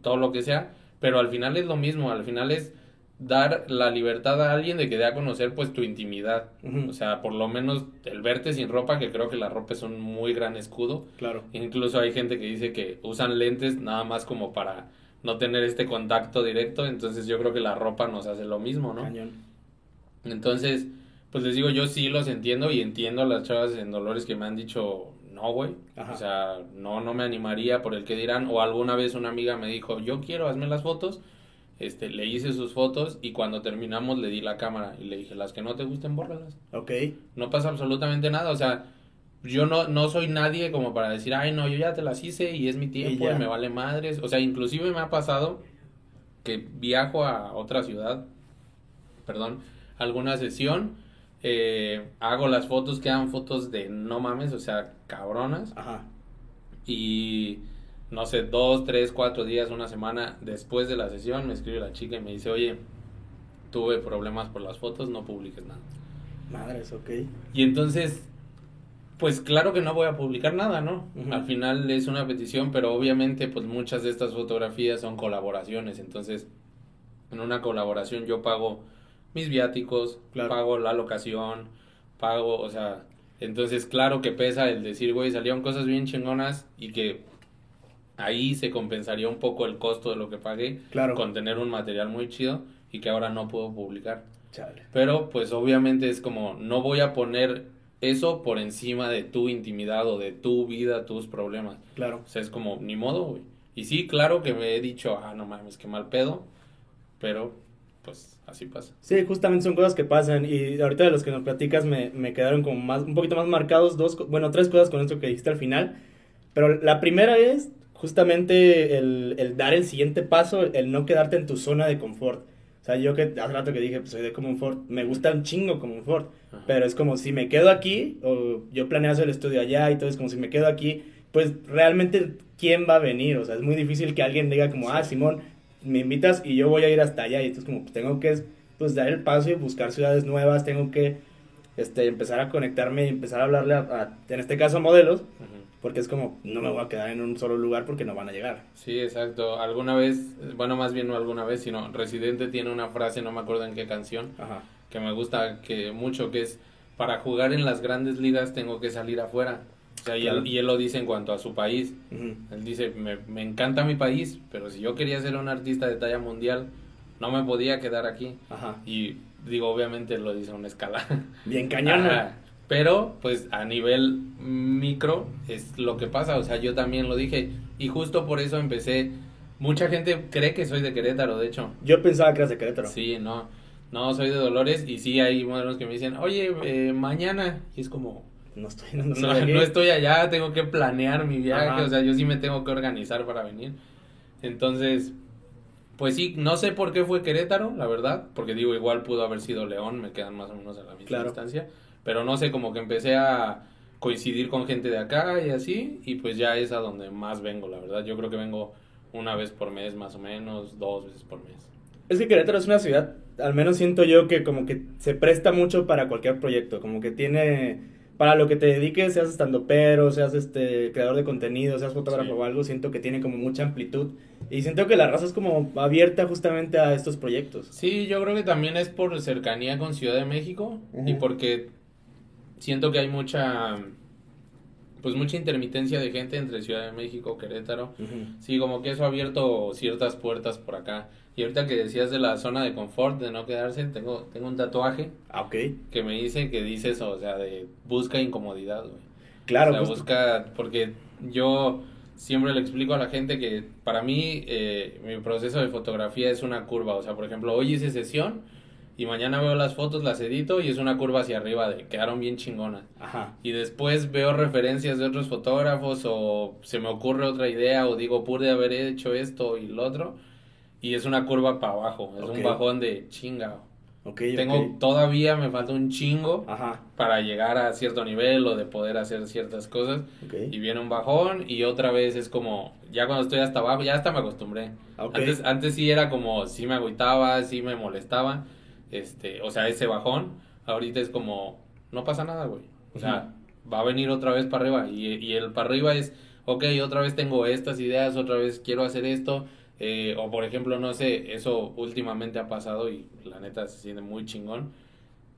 [SPEAKER 2] todo lo que sea. Pero al final es lo mismo. Al final es dar la libertad a alguien de que dé a conocer pues tu intimidad. O sea, por lo menos el verte sin ropa, que creo que la ropa es un muy gran escudo.
[SPEAKER 1] Claro.
[SPEAKER 2] Incluso hay gente que dice que usan lentes nada más como para no tener este contacto directo. Entonces yo creo que la ropa nos hace lo mismo, ¿no?
[SPEAKER 1] Cañón.
[SPEAKER 2] Entonces, pues les digo, yo sí los entiendo y entiendo a las chavas en Dolores que me han dicho, no, güey. O sea, no, no me animaría por el que dirán. O alguna vez una amiga me dijo, yo quiero, hazme las fotos. Este, le hice sus fotos y cuando terminamos le di la cámara y le dije, las que no te gusten, bórralas.
[SPEAKER 1] Ok.
[SPEAKER 2] No pasa absolutamente nada. O sea, yo no, no soy nadie como para decir, ay, no, yo ya te las hice y es mi tiempo y, me vale madres. O sea, inclusive me ha pasado que viajo a otra ciudad, perdón, alguna sesión, eh, hago las fotos, quedan fotos de no mames, o sea, cabronas.
[SPEAKER 1] Ajá.
[SPEAKER 2] Y no sé, dos, tres, cuatro días, una semana después de la sesión, me escribe la chica y me dice, oye, tuve problemas por las fotos, no publiques nada.
[SPEAKER 1] Madres, ok.
[SPEAKER 2] Y entonces, pues claro que no voy a publicar nada, ¿no? Al final es una petición, pero obviamente pues muchas de estas fotografías son colaboraciones, entonces en una colaboración yo pago mis viáticos,
[SPEAKER 1] Claro.
[SPEAKER 2] pago la locación, pago, o sea, entonces claro que pesa el decir, güey, salieron cosas bien chingonas y que ahí se compensaría un poco el costo de lo que pagué
[SPEAKER 1] Claro.
[SPEAKER 2] con tener un material muy chido y que ahora no puedo publicar.
[SPEAKER 1] Chale.
[SPEAKER 2] Pero pues obviamente es como, no voy a poner eso por encima de tu intimidad o de tu vida, tus problemas.
[SPEAKER 1] Claro.
[SPEAKER 2] O sea, es como, ni modo, güey. Y sí, claro que me he dicho, ah, no mames, qué mal pedo. Pero, pues, así pasa.
[SPEAKER 1] Sí, justamente son cosas que pasan y ahorita de los que nos platicas me, me quedaron como más, un poquito más marcados dos, bueno, tres cosas con esto que dijiste al final. Pero la primera es justamente el, el dar el siguiente paso, el no quedarte en tu zona de confort. O sea, yo que hace rato que dije, pues soy de confort, me gusta un chingo confort,
[SPEAKER 2] Ajá.
[SPEAKER 1] pero es como si me quedo aquí, o yo planeo hacer el estudio allá y todo, es como si me quedo aquí, pues realmente, ¿quién va a venir? O sea, es muy difícil que alguien diga como, ah, Simón, me invitas y yo voy a ir hasta allá. Y entonces como, pues tengo que, pues, dar el paso y buscar ciudades nuevas, tengo que, este, empezar a conectarme y empezar a hablarle a, en este caso, a modelos. Porque es como, no me voy a quedar en un solo lugar porque no van a llegar.
[SPEAKER 2] Sí, exacto. Alguna vez, bueno, más bien no alguna vez, sino Residente tiene una frase, no me acuerdo en qué canción, que me gusta que mucho, que es, para jugar en las grandes ligas tengo que salir afuera. O sea, y, él, lo dice en cuanto a su país. Él dice, me, me, encanta mi país, pero si yo quería ser un artista de talla mundial, no me podía quedar aquí. Ajá. Y digo, obviamente lo dice a una escala.
[SPEAKER 1] Bien cañona.
[SPEAKER 2] Pero, pues, a nivel micro es lo que pasa. O sea, yo también lo dije. Y justo por eso empecé. Mucha gente cree que soy de Querétaro, de hecho.
[SPEAKER 1] Yo pensaba que eras de Querétaro.
[SPEAKER 2] Sí, no. No, soy de Dolores. Y sí hay modelos que me dicen, oye, eh, mañana. Y es como,
[SPEAKER 1] no estoy,
[SPEAKER 2] no, estoy allá, tengo que planear mi viaje, o sea, yo sí me tengo que organizar para venir. Entonces, pues sí, no sé por qué fue Querétaro, la verdad, porque digo, igual pudo haber sido León, me quedan más o menos a la misma distancia, pero no sé, como que empecé a coincidir con gente de acá y así, y pues ya es a donde más vengo, la verdad. Yo creo que vengo una vez por mes más o menos, dos veces por mes.
[SPEAKER 1] Es que Querétaro es una ciudad, al menos siento yo que como que se presta mucho para cualquier proyecto, como que tiene para lo que te dediques, seas estando pero, seas este creador de contenido, seas fotógrafo o algo, siento que tiene como mucha amplitud y siento que la raza es como abierta justamente a estos proyectos.
[SPEAKER 2] Sí, yo creo que también es por cercanía con Ciudad de México y porque siento que hay mucha pues mucha intermitencia de gente entre Ciudad de México, Querétaro. Sí, como que eso ha abierto ciertas puertas por acá. Y ahorita que decías de la zona de confort, de no quedarse, tengo, tengo un tatuaje.
[SPEAKER 1] Ah,
[SPEAKER 2] Que me dice que dice eso, o sea, de busca incomodidad, güey.
[SPEAKER 1] Claro.
[SPEAKER 2] O sea, busca, porque yo siempre le explico a la gente que para mí eh, mi proceso de fotografía es una curva. O sea, por ejemplo, hoy hice sesión y mañana veo las fotos, las edito y es una curva hacia arriba de quedaron bien chingonas.
[SPEAKER 1] Ajá.
[SPEAKER 2] Y después veo referencias de otros fotógrafos o se me ocurre otra idea o digo, pude haber hecho esto y lo otro y es una curva para abajo, es un bajón de chinga.
[SPEAKER 1] Okay,
[SPEAKER 2] Tengo todavía me falta un chingo para llegar a cierto nivel o de poder hacer ciertas cosas y viene un bajón y otra vez es como ya cuando estoy hasta abajo ya hasta me acostumbré. Antes antes sí era como sí me agüitaba, sí me molestaba, este, o sea, ese bajón, ahorita es como no pasa nada, güey. O sea, va a venir otra vez para arriba y, y el para arriba es ok, otra vez tengo estas ideas, otra vez quiero hacer esto eh, o por ejemplo, no sé, eso últimamente ha pasado y la neta se siente muy chingón.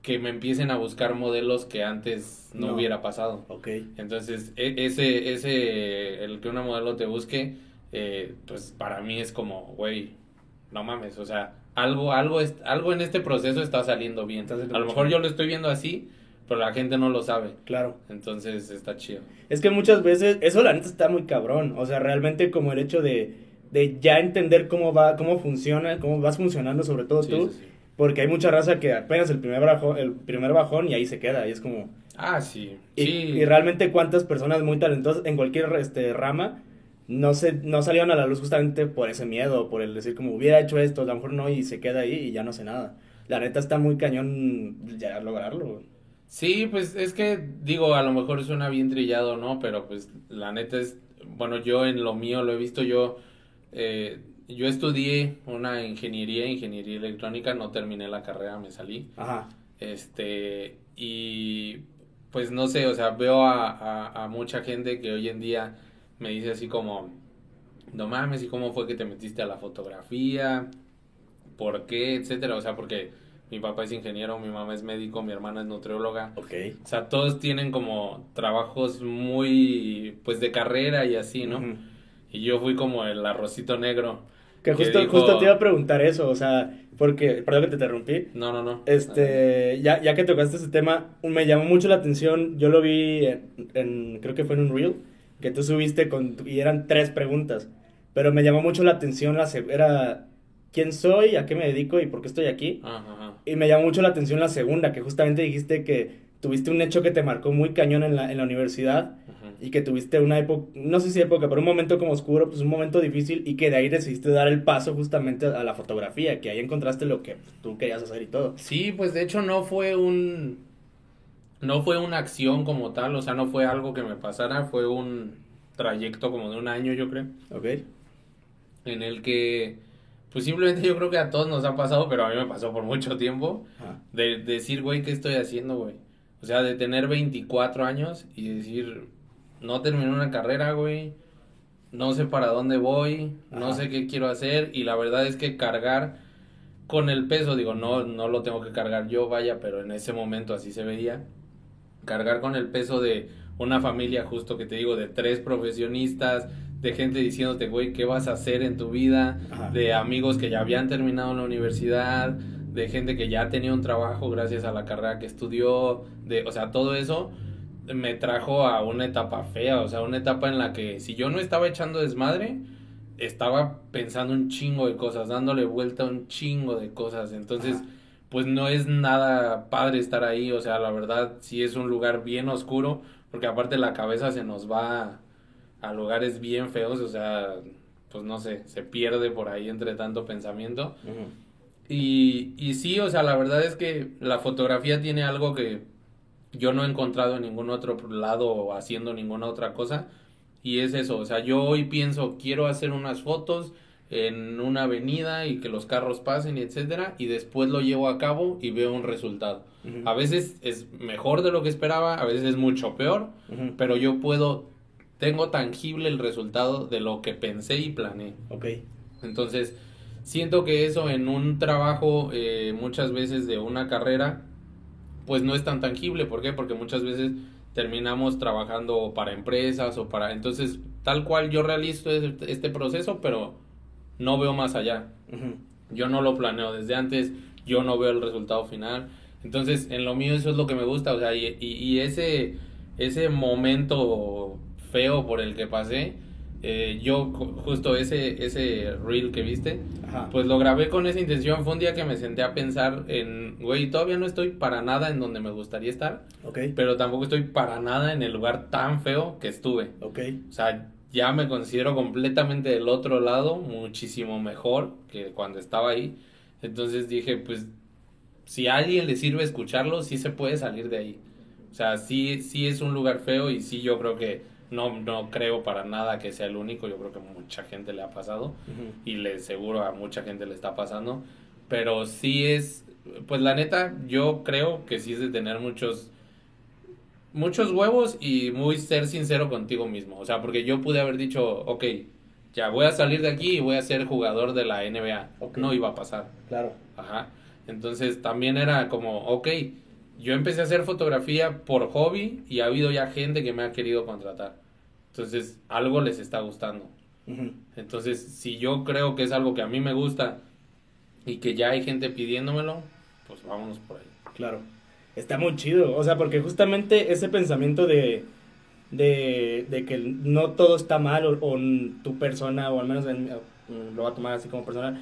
[SPEAKER 2] Que me empiecen a buscar modelos que antes no, hubiera pasado.
[SPEAKER 1] Ok.
[SPEAKER 2] Entonces, e, ese, ese, el que una modelo te busque, eh, pues para mí es como, güey, no mames, o sea, algo, algo, es, algo en este proceso está saliendo bien. A lo mejor yo lo estoy viendo así, pero la gente no lo sabe.
[SPEAKER 1] Claro.
[SPEAKER 2] Entonces está chido.
[SPEAKER 1] Es que muchas veces, eso la neta está muy cabrón. O sea, realmente como el hecho de de ya entender cómo va, cómo funciona, cómo vas funcionando, sobre todo tú. Porque hay mucha raza que apenas el primer bajón, el primer bajón y ahí se queda. Y es como.
[SPEAKER 2] Ah, sí.
[SPEAKER 1] Y, y realmente cuántas personas muy talentosas en cualquier este, rama no se, no salieron a la luz justamente por ese miedo, por el decir como hubiera hecho esto, a lo mejor no, y se queda ahí y ya no sé nada. La neta está muy cañón ya lograrlo.
[SPEAKER 2] Sí, pues es que digo, a lo mejor suena bien trillado, ¿no? Pero pues la neta es, bueno, yo en lo mío lo he visto yo eh, yo estudié una ingeniería, ingeniería electrónica, no terminé la carrera, me salí.
[SPEAKER 1] Ajá.
[SPEAKER 2] Este, y pues no sé, o sea, veo a, a, mucha gente que hoy en día me dice así como, no mames, ¿y cómo fue que te metiste a la fotografía? ¿Por qué? Etcétera, o sea, porque mi papá es ingeniero, mi mamá es médico, mi hermana es nutrióloga.
[SPEAKER 1] Ok.
[SPEAKER 2] O sea, todos tienen como trabajos muy, pues, de carrera y así, ¿no? Y yo fui como el arrocito negro.
[SPEAKER 1] Que justo, justo te iba a preguntar eso, o sea, porque, perdón que te interrumpí.
[SPEAKER 2] No, no, no.
[SPEAKER 1] Este, ya, ya que tocaste ese tema, me llamó mucho la atención, yo lo vi en, creo que fue en un reel, que tú subiste con, y eran tres preguntas, pero me llamó mucho la atención, la, era, ¿quién soy? ¿A qué me dedico? ¿Y por qué estoy aquí?
[SPEAKER 2] Ajá,
[SPEAKER 1] Y me llamó mucho la atención la segunda, que justamente dijiste que tuviste un hecho que te marcó muy cañón en la, en la universidad y que tuviste una época, no sé si época, pero un momento como oscuro, pues un momento difícil y que de ahí decidiste dar el paso justamente a la fotografía, que ahí encontraste lo que tú querías hacer y todo.
[SPEAKER 2] Sí, pues de hecho no fue un... No fue una acción como tal, o sea, no fue algo que me pasara, fue un... trayecto como de un año, yo creo.
[SPEAKER 1] Ok.
[SPEAKER 2] En el que, pues simplemente yo creo que a todos nos ha pasado, pero a mí me pasó por mucho tiempo, de, decir, güey, ¿qué estoy haciendo, güey? O sea, de tener 24 años y decir, no terminé una carrera, güey, no sé para dónde voy, no sé qué quiero hacer y la verdad es que cargar con el peso, digo, no, no lo tengo que cargar yo, vaya, pero en ese momento así se veía, cargar con el peso de una familia, justo que te digo, de tres profesionistas, de gente diciéndote, güey, ¿qué vas a hacer en tu vida?
[SPEAKER 1] Ajá.
[SPEAKER 2] De amigos que ya habían terminado la universidad, de gente que ya tenía un trabajo gracias a la carrera que estudió, de, o sea, todo eso me trajo a una etapa fea, o sea, una etapa en la que si yo no estaba echando desmadre, estaba pensando un chingo de cosas, dándole vuelta a un chingo de cosas. Entonces,
[SPEAKER 1] Ajá.
[SPEAKER 2] Pues no es nada padre estar ahí, o sea, la verdad sí es un lugar bien oscuro, porque aparte la cabeza se nos va a lugares bien feos, o sea, pues no sé, se pierde por ahí entre tanto pensamiento. Y, y sí, o sea, la verdad es que la fotografía tiene algo que yo no he encontrado en ningún otro lado o haciendo ninguna otra cosa. Y es eso, o sea, yo hoy pienso, quiero hacer unas fotos en una avenida y que los carros pasen etcétera, y después lo llevo a cabo y veo un resultado. A veces es mejor de lo que esperaba, a veces es mucho peor, pero yo puedo, tengo tangible el resultado de lo que pensé y planeé.
[SPEAKER 1] Ok.
[SPEAKER 2] Entonces, siento que eso en un trabajo, eh, muchas veces de una carrera, pues no es tan tangible. ¿Por qué? Porque muchas veces terminamos trabajando para empresas o para... Entonces, tal cual yo realizo este, este proceso, pero no veo más allá. Yo no lo planeo desde antes, yo no veo el resultado final. Entonces, en lo mío eso es lo que me gusta, o sea, y, y, y ese, ese momento feo por el que pasé, eh, yo ju- justo ese, ese reel que viste,
[SPEAKER 1] Ajá.
[SPEAKER 2] pues lo grabé con esa intención. Fue un día que me senté a pensar en, güey, todavía no estoy para nada en donde me gustaría estar,
[SPEAKER 1] Ok.
[SPEAKER 2] pero tampoco estoy para nada en el lugar tan feo que estuve.
[SPEAKER 1] Ok.
[SPEAKER 2] O sea, ya me considero completamente del otro lado, muchísimo mejor que cuando estaba ahí. Entonces dije, pues, si a alguien le sirve escucharlo, sí se puede salir de ahí. O sea, sí, sí es un lugar feo y sí yo creo que no, no creo para nada que sea el único. Yo creo que mucha gente le ha pasado
[SPEAKER 1] Ujú.
[SPEAKER 2] y le seguro a mucha gente le está pasando. Pero sí es, pues la neta, yo creo que sí es de tener muchos, muchos huevos y muy ser sincero contigo mismo. O sea, porque yo pude haber dicho, ok, ya voy a salir de aquí y voy a ser jugador de la NBA. No iba a pasar.
[SPEAKER 1] Claro.
[SPEAKER 2] Ajá. Entonces también era como, ok, yo empecé a hacer fotografía por hobby y ha habido ya gente que me ha querido contratar. Entonces, algo les está gustando. Entonces, si yo creo que es algo que a mí me gusta y que ya hay gente pidiéndomelo, pues vámonos por ahí.
[SPEAKER 1] Claro. Está muy chido. O sea, porque justamente ese pensamiento de, de, de que no todo está mal o, o tu persona, o al menos en- mm, lo voy a tomar así como personal.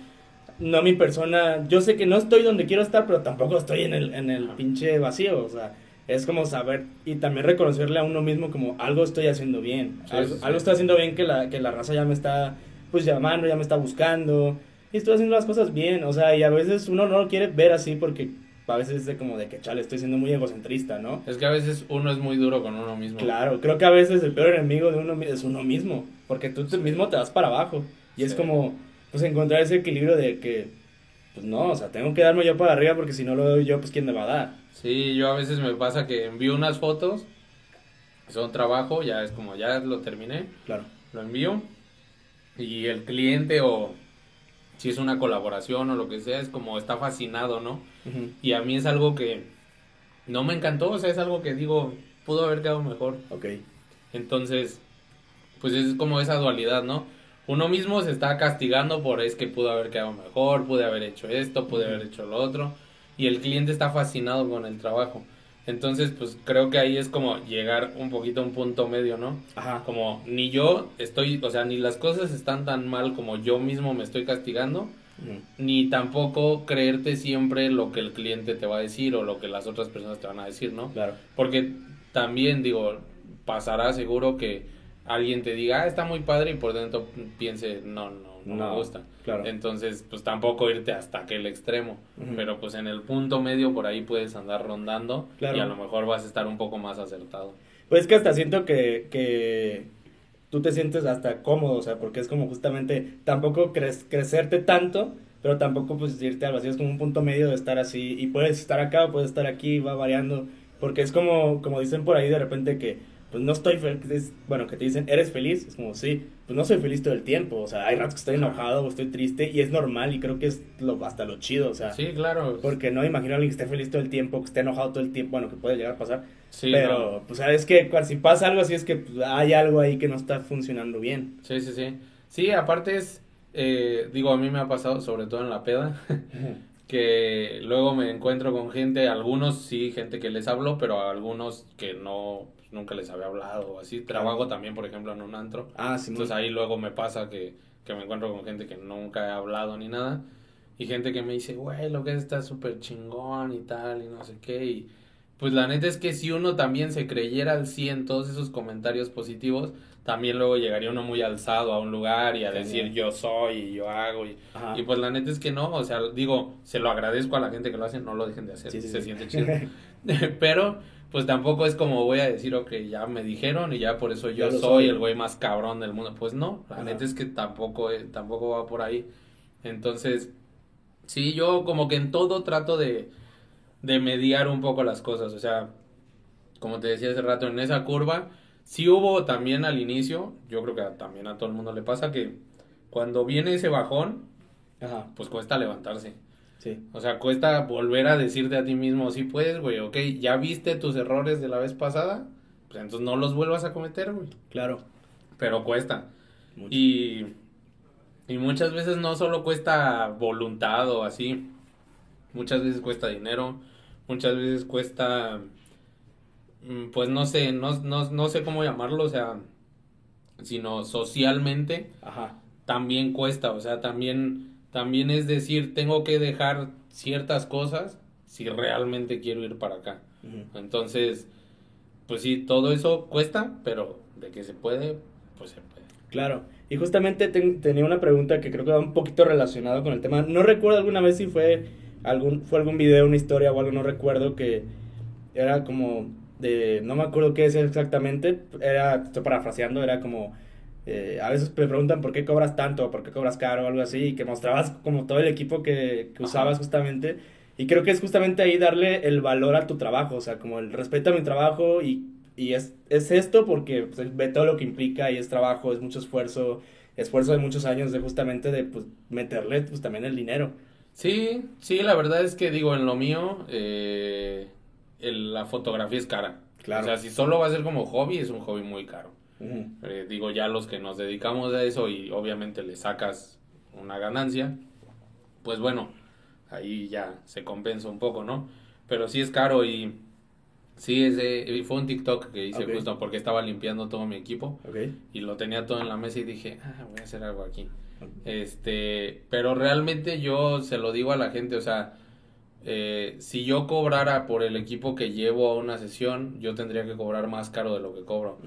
[SPEAKER 1] No mi persona, yo sé que no estoy donde quiero estar, pero tampoco estoy en el, en el pinche vacío. O sea, es como saber y también reconocerle a uno mismo como algo estoy haciendo bien.
[SPEAKER 2] Sí,
[SPEAKER 1] algo,
[SPEAKER 2] sí, sí.
[SPEAKER 1] algo estoy haciendo bien que la, que la raza ya me está pues llamando, ya me está buscando. Y estoy haciendo las cosas bien. O sea, y a veces uno no lo quiere ver así porque a veces es de como de que chale, estoy siendo muy egocentrista, ¿no?
[SPEAKER 2] Es que a veces uno es muy duro con uno mismo.
[SPEAKER 1] Claro, creo que a veces el peor enemigo de uno es uno mismo, porque tú te- mismo te vas para abajo. Y es
[SPEAKER 2] Sí.
[SPEAKER 1] como, pues encontrar ese equilibrio de que, pues no, o sea, tengo que darme yo para arriba porque si no lo doy yo, pues quién me va a dar.
[SPEAKER 2] Sí, yo a veces me pasa que envío unas fotos, son trabajo, ya es como ya lo terminé,
[SPEAKER 1] Claro.
[SPEAKER 2] lo envío y el cliente o si es una colaboración o lo que sea, es como está fascinado, ¿no? Y a mí es algo que no me encantó, o sea, es algo que digo, pudo haber quedado mejor.
[SPEAKER 1] Ok.
[SPEAKER 2] Entonces, pues es como esa dualidad, ¿no? Uno mismo se está castigando por es que pudo haber quedado mejor, pude haber hecho esto, pude haber hecho lo otro, y el cliente está fascinado con el trabajo. Entonces, pues creo que ahí es como llegar un poquito a un punto medio, ¿no?
[SPEAKER 1] Ajá.
[SPEAKER 2] Como ni yo estoy, o sea, ni las cosas están tan mal como yo mismo me estoy castigando, ni tampoco creerte siempre lo que el cliente te va a decir o lo que las otras personas te van a decir, ¿no?
[SPEAKER 1] Claro.
[SPEAKER 2] Porque también, digo, pasará seguro que alguien te diga, ah, está muy padre, y por dentro piense, no, no, no,
[SPEAKER 1] No,
[SPEAKER 2] me gusta.
[SPEAKER 1] claro.
[SPEAKER 2] Entonces, pues tampoco irte hasta aquel extremo. Pero pues en el punto medio por ahí puedes andar rondando
[SPEAKER 1] Claro.
[SPEAKER 2] y a lo mejor vas a estar un poco más acertado.
[SPEAKER 1] Pues que hasta siento que, que tú te sientes hasta cómodo, o sea, porque es como justamente tampoco crecerte tanto, pero tampoco pues irte al vacío, es como un punto medio de estar así y puedes estar acá o puedes estar aquí, va variando, porque es como, como dicen por ahí de repente que pues no estoy feliz, bueno, que te dicen, ¿eres feliz? Es como, sí, pues no soy feliz todo el tiempo, o sea, hay ratos que estoy enojado o estoy triste y es normal y creo que es lo, hasta lo chido, o sea.
[SPEAKER 2] Sí, claro.
[SPEAKER 1] Porque no imagino a alguien que esté feliz todo el tiempo, que esté enojado todo el tiempo, bueno, que puede llegar a pasar. Sí, pero, pues, es que si pasa algo así es que pues, hay algo ahí que no está funcionando bien.
[SPEAKER 2] Sí, sí, sí. Sí, aparte es, eh, digo, a mí me ha pasado, sobre todo en la peda, (laughs) que luego me encuentro con gente, algunos sí, gente que les hablo, pero algunos que no, nunca les había hablado o así. Trabajo también, por ejemplo, en un antro. Ah, sí. Entonces ahí luego me pasa que, que me encuentro con gente que nunca he hablado ni nada. Y gente que me dice, güey, lo que es está súper chingón y tal, y no sé qué. Y pues la neta es que si uno también se creyera al 100 todos esos comentarios positivos, también luego llegaría uno muy alzado a un lugar y a decir yo soy y yo hago y, y, pues la neta es que no, o sea, digo, se lo agradezco a la gente que lo hace, no lo dejen de hacer, se siente chido. (laughs) (laughs) Pero pues tampoco es como voy a decir, ok, ya me dijeron y ya por eso yo soy, el güey más cabrón del mundo. Pues no, la neta es que tampoco, eh, tampoco va por ahí. Entonces, sí, yo como que en todo trato de, de mediar un poco las cosas, o sea, como te decía hace rato, en esa curva Sí hubo también al inicio, yo creo que también a todo el mundo le pasa que cuando viene ese bajón, pues cuesta levantarse. Sí. O sea, cuesta volver a decirte a ti mismo, sí puedes, güey, ok, ya viste tus errores de la vez pasada, pues entonces no los vuelvas a cometer, güey.
[SPEAKER 1] Claro.
[SPEAKER 2] Pero cuesta. Y, y muchas veces no solo cuesta voluntad o así, muchas veces cuesta dinero, muchas veces cuesta Mm, pues no sé, no, no, no sé cómo llamarlo, o sea, sino socialmente, Ajá. también cuesta, o sea, también, también es decir, tengo que dejar ciertas cosas si realmente quiero ir para acá. Entonces, pues sí, todo eso cuesta, pero de que se puede, pues se puede.
[SPEAKER 1] Claro, y justamente tenía una pregunta que creo que va un poquito relacionado con el tema. No recuerdo alguna vez si fue algún, fue algún video, una historia o algo, no recuerdo que era como de, no me acuerdo qué es exactamente, era, estoy parafraseando, era como, eh, a veces me preguntan por qué cobras tanto, por qué cobras caro o algo así, y que mostrabas como todo el equipo que, que usabas justamente, y creo que es justamente ahí darle el valor a tu trabajo, o sea, como el respeto a mi trabajo y, y es, es esto porque pues, ve todo lo que implica y es trabajo, es mucho esfuerzo, esfuerzo de muchos años de justamente de pues, meterle pues también el dinero.
[SPEAKER 2] Sí, sí, la verdad es que digo, en lo mío, eh, la fotografía es cara. Claro. O sea, si solo va a ser como hobby, es un hobby muy caro. Eh, digo, ya los que nos dedicamos a eso y obviamente le sacas una ganancia, pues bueno, ahí ya se compensa un poco, ¿no? Pero sí es caro y sí, ese, fue un TikTok que hice justo porque estaba limpiando todo mi equipo y lo tenía todo en la mesa y dije, ah, voy a hacer algo aquí. Este, pero realmente yo se lo digo a la gente, o sea, eh, si yo cobrara por el equipo que llevo a una sesión, yo tendría que cobrar más caro de lo que cobro.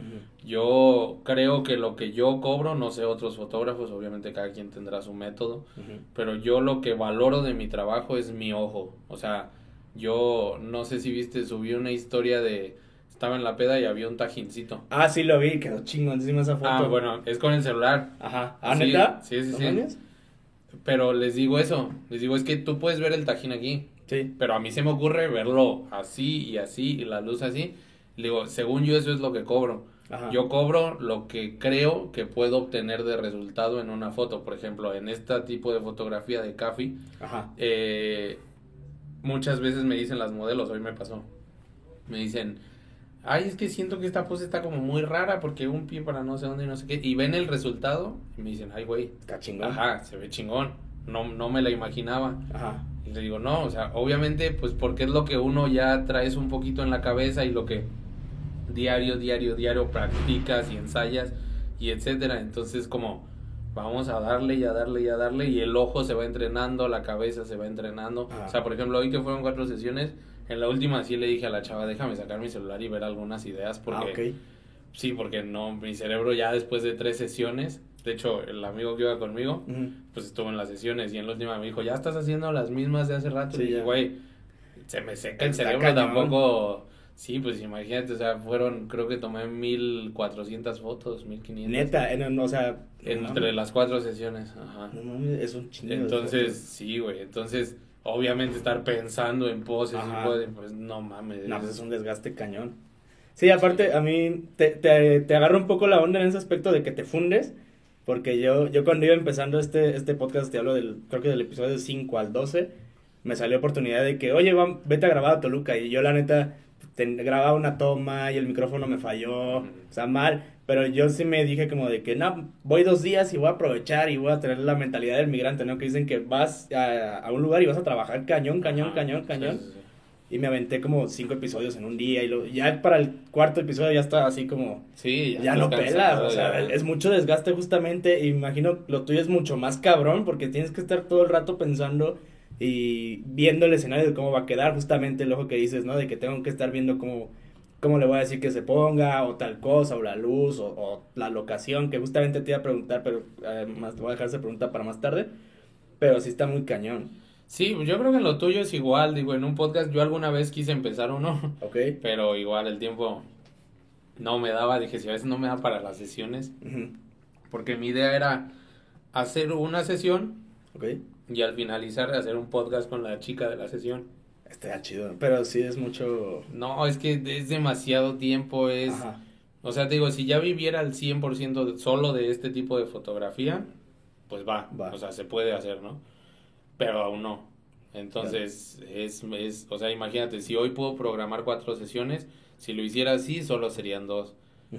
[SPEAKER 2] Yo creo que lo que yo cobro, no sé otros fotógrafos, obviamente cada quien tendrá su método, pero yo lo que valoro de mi trabajo es mi ojo. O sea, yo no sé si viste, subí una historia de... Estaba en la peda y había un tajincito.
[SPEAKER 1] Ah, sí lo vi, quedó chingón encima esa foto.
[SPEAKER 2] Ah, bueno, es con el celular.
[SPEAKER 1] Ajá. ¿Ah, neta?
[SPEAKER 2] Sí, sí, sí. Pero les digo eso, les digo, es que tú puedes ver el tajín aquí. Sí. Pero a mí se me ocurre verlo así y así y la luz así. Le digo, según yo eso es lo que cobro. Yo cobro lo que creo que puedo obtener de resultado en una foto. Por ejemplo, en este tipo de fotografía de café, eh, muchas veces me dicen las modelos, hoy me pasó, me dicen, ay, es que siento que esta pose está como muy rara porque un pie para no sé dónde y no sé qué. Y ven el resultado y me dicen, ay, güey.
[SPEAKER 1] Está chingón.
[SPEAKER 2] Ajá, se ve chingón. No, no me la imaginaba. Ajá. Y le digo, no, o sea, obviamente, pues porque es lo que uno ya traes un poquito en la cabeza y lo que diario, diario, diario practicas y ensayas y etcétera. Entonces, como vamos a darle y a darle y a darle y el ojo se va entrenando, la cabeza se va entrenando. O sea, por ejemplo, hoy que fueron cuatro sesiones, en la última sí le dije a la chava, déjame sacar mi celular y ver algunas ideas porque... Ah, sí, porque no, mi cerebro ya después de tres sesiones de hecho, el amigo que iba conmigo, pues estuvo en las sesiones y en la última me dijo, ya estás haciendo las mismas de hace rato. y güey, se me seca el cerebro, tampoco, Sí, pues imagínate, o sea, fueron, creo que tomé 1400 fotos, 1500.
[SPEAKER 1] Neta, en, o sea.
[SPEAKER 2] Entre las cuatro sesiones, ajá.
[SPEAKER 1] No mames, es un chingo.
[SPEAKER 2] Entonces, sí, güey, entonces, obviamente estar pensando en poses y pues no mames.
[SPEAKER 1] No, pues es un desgaste cañón. Sí, aparte, a mí te, te, te agarra un poco la onda en ese aspecto de que te fundes. Porque yo, yo cuando iba empezando este, este podcast, te hablo del, creo que del episodio 5 al 12, me salió oportunidad de que, oye, vete a grabar a Toluca. Y yo, la neta, grababa una toma y el micrófono me falló, o sea, mal, pero yo sí me dije como de que, no, voy dos días y voy a aprovechar y voy a tener la mentalidad del migrante, ¿no? Que dicen que vas a, un lugar y vas a trabajar cañón, cañón, cañón, cañón. Y me aventé como cinco episodios en un día y lo, ya para el cuarto episodio ya está así como...
[SPEAKER 2] Sí,
[SPEAKER 1] ya, no pela, o sea, es mucho desgaste justamente. Y imagino lo tuyo es mucho más cabrón porque tienes que estar todo el rato pensando y viendo el escenario de cómo va a quedar, justamente el ojo que dices, ¿no? De que tengo que estar viendo cómo, cómo le voy a decir que se ponga, o tal cosa, o la luz, o, la locación, que justamente te iba a preguntar, pero además te voy a dejar esa pregunta para más tarde, pero sí está muy cañón.
[SPEAKER 2] Sí, yo creo que lo tuyo es igual, digo, en un podcast yo alguna vez quise empezar uno, (laughs)
[SPEAKER 1] ok.
[SPEAKER 2] pero igual el tiempo no me daba, dije, si a veces no me da para las sesiones, porque mi idea era hacer una sesión,
[SPEAKER 1] okay
[SPEAKER 2] y al finalizar hacer un podcast con la chica de la sesión.
[SPEAKER 1] Está chido, pero sí es mucho...
[SPEAKER 2] No, es que es demasiado tiempo, es... O sea, te digo, si ya viviera al 100% solo de este tipo de fotografía, pues va, va, o sea, se puede hacer, ¿no? Pero aún no. Entonces, es, es, o sea, imagínate, si hoy puedo programar cuatro sesiones, si lo hiciera así, solo serían dos.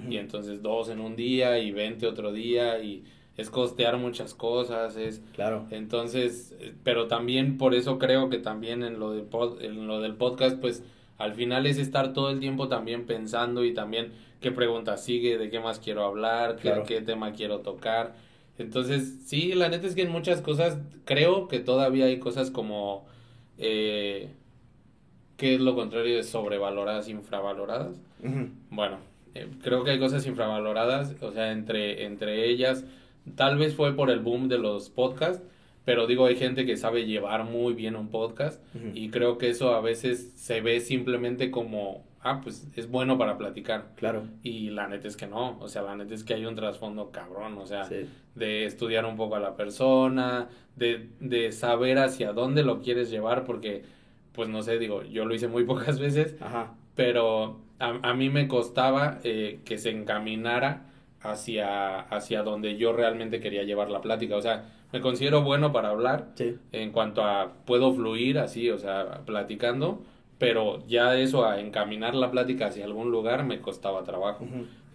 [SPEAKER 2] Y entonces dos en un día y veinte otro día y es costear muchas cosas, es...
[SPEAKER 1] Claro.
[SPEAKER 2] Entonces, pero también por eso creo que también en lo, de en lo del podcast, pues al final es estar todo el tiempo también pensando y también qué pregunta sigue, de qué más quiero hablar, qué, tema quiero tocar. Entonces, sí, la neta es que en muchas cosas creo que todavía hay cosas como... Eh, ¿Qué es lo contrario de sobrevaloradas, infravaloradas? Bueno, eh, creo que hay cosas infravaloradas, o sea, entre, entre ellas Tal vez fue por el boom de los podcasts, pero digo, hay gente que sabe llevar muy bien un podcast y creo que eso a veces se ve simplemente como, ah, pues es bueno para platicar.
[SPEAKER 1] Claro.
[SPEAKER 2] Y la neta es que no, o sea, la neta es que hay un trasfondo cabrón, o sea, de estudiar un poco a la persona, de, de saber hacia dónde lo quieres llevar, porque, pues no sé, digo, yo lo hice muy (laughs) pocas veces,
[SPEAKER 1] Ajá.
[SPEAKER 2] pero a, a mí me costaba eh, que se encaminara hacia, hacia donde yo realmente quería llevar la plática. O sea, me considero bueno para hablar en cuanto a puedo fluir así, o sea, platicando, pero ya eso a encaminar la plática hacia algún lugar me costaba trabajo.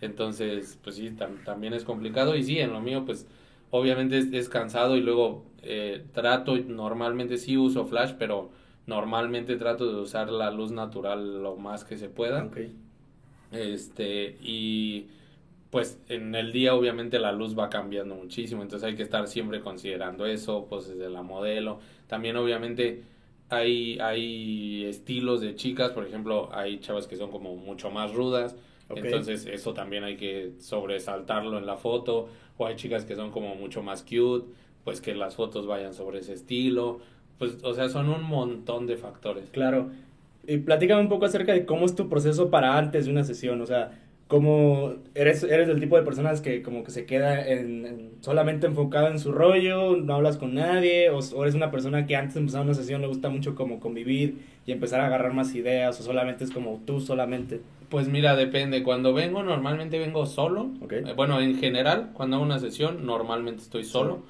[SPEAKER 2] Entonces, pues sí, también es complicado y sí, en lo mío, pues obviamente es, cansado y luego eh, trato, normalmente sí uso flash, pero normalmente trato de usar la luz natural lo más que se pueda. Este, y pues en el día obviamente la luz va cambiando muchísimo, entonces hay que estar siempre considerando eso, pues desde la modelo. También obviamente hay, hay estilos de chicas, por ejemplo, hay chavas que son como mucho más rudas, entonces eso también hay que sobresaltarlo en la foto, o hay chicas que son como mucho más cute, pues que las fotos vayan sobre ese estilo, pues o sea, son un montón de factores.
[SPEAKER 1] Claro. Y platícame un poco acerca de cómo es tu proceso para antes de una sesión, o sea, como eres, eres del tipo de personas que como que se queda en, solamente enfocado en su rollo, no hablas con nadie, o, eres una persona que antes de empezar una sesión le gusta mucho como convivir y empezar a agarrar más ideas, o solamente es como tú solamente.
[SPEAKER 2] Pues mira, depende. Cuando vengo, normalmente vengo solo.
[SPEAKER 1] Okay.
[SPEAKER 2] Eh, bueno, en general, cuando hago una sesión, normalmente estoy solo.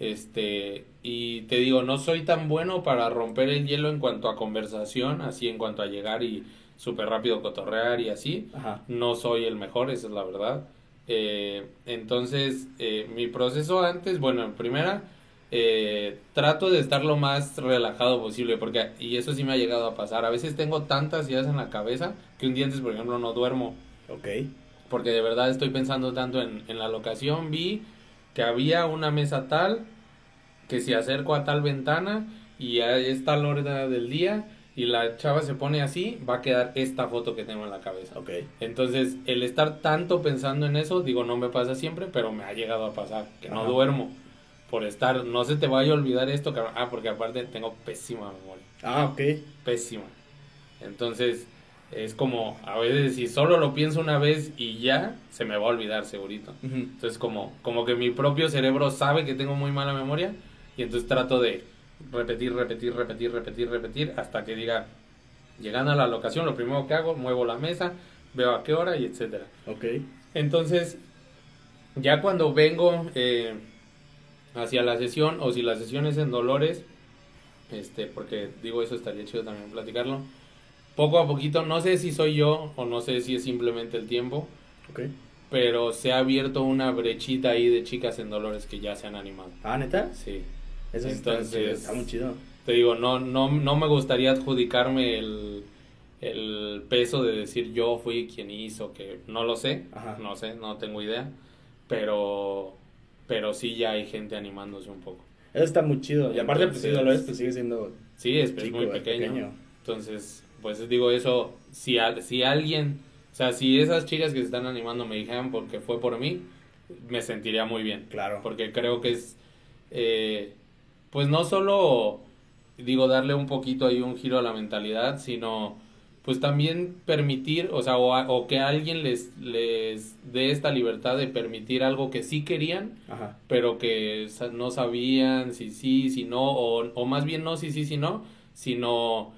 [SPEAKER 2] Este, y te digo, no soy tan bueno para romper el hielo en cuanto a conversación, así en cuanto a llegar y súper rápido cotorrear y así. No soy el mejor, esa es la verdad. Eh, entonces, eh, mi proceso antes, bueno, en primera, eh, trato de estar lo más relajado posible, porque, y eso sí me ha llegado a pasar, a veces tengo tantas ideas en la cabeza que un día antes, por ejemplo, no duermo.
[SPEAKER 1] Ok.
[SPEAKER 2] Porque de verdad estoy pensando tanto en, en la locación, vi que había una mesa tal, que si acerco a tal ventana y a esta hora del día, y la chava se pone así, va a quedar esta foto que tengo en la cabeza.
[SPEAKER 1] Ok.
[SPEAKER 2] Entonces, el estar tanto pensando en eso, digo, no me pasa siempre, pero me ha llegado a pasar, que no duermo por estar, no se te vaya a olvidar esto, ah, porque aparte tengo pésima memoria.
[SPEAKER 1] Ah, ok.
[SPEAKER 2] Pésima. Entonces, es como, a veces si solo lo pienso una vez y ya, se me va a olvidar segurito.
[SPEAKER 1] Ujú.
[SPEAKER 2] Entonces como, como que mi propio cerebro sabe que tengo muy mala memoria y entonces trato de repetir, repetir, repetir, repetir, repetir hasta que diga, llegando a la locación, lo primero que hago, muevo la mesa, veo a qué hora y etcétera.
[SPEAKER 1] Ok.
[SPEAKER 2] Entonces, ya cuando vengo eh, hacia la sesión, o si la sesión es en Dolores, este, porque digo eso estaría chido también platicarlo, poco a poquito, no sé si soy yo o no sé si es simplemente el tiempo,
[SPEAKER 1] Ok.
[SPEAKER 2] pero se ha abierto una brechita ahí de chicas en Dolores que ya se han animado.
[SPEAKER 1] Ah, ¿neta?
[SPEAKER 2] Sí.
[SPEAKER 1] Eso sí está
[SPEAKER 2] Entonces-
[SPEAKER 1] está muy chido.
[SPEAKER 2] Te digo, no, no, no me gustaría adjudicarme el, el peso de decir yo fui quien hizo, que no lo sé,
[SPEAKER 1] Ajá.
[SPEAKER 2] no sé, no tengo idea, pero, pero sí ya hay gente animándose un poco.
[SPEAKER 1] Eso está muy chido. Y aparte, pues si
[SPEAKER 2] Entonces-
[SPEAKER 1] Dolores, pues sigue siendo
[SPEAKER 2] Sí, es, es
[SPEAKER 1] chico,
[SPEAKER 2] muy
[SPEAKER 1] es
[SPEAKER 2] pequeño. Entonces, pues digo eso, si, al- si alguien, o sea, si esas chicas que se están animando me dijeran porque fue por mí, me sentiría muy bien.
[SPEAKER 1] Claro.
[SPEAKER 2] Porque creo que es, eh, pues no solo, digo, darle un poquito ahí un giro a la mentalidad, sino pues también permitir, o sea, o, a- o que alguien les, les dé esta libertad de permitir algo que sí querían,
[SPEAKER 1] Ajá.
[SPEAKER 2] pero que no sabían si sí, si no, o, o más bien no si sí, si no, sino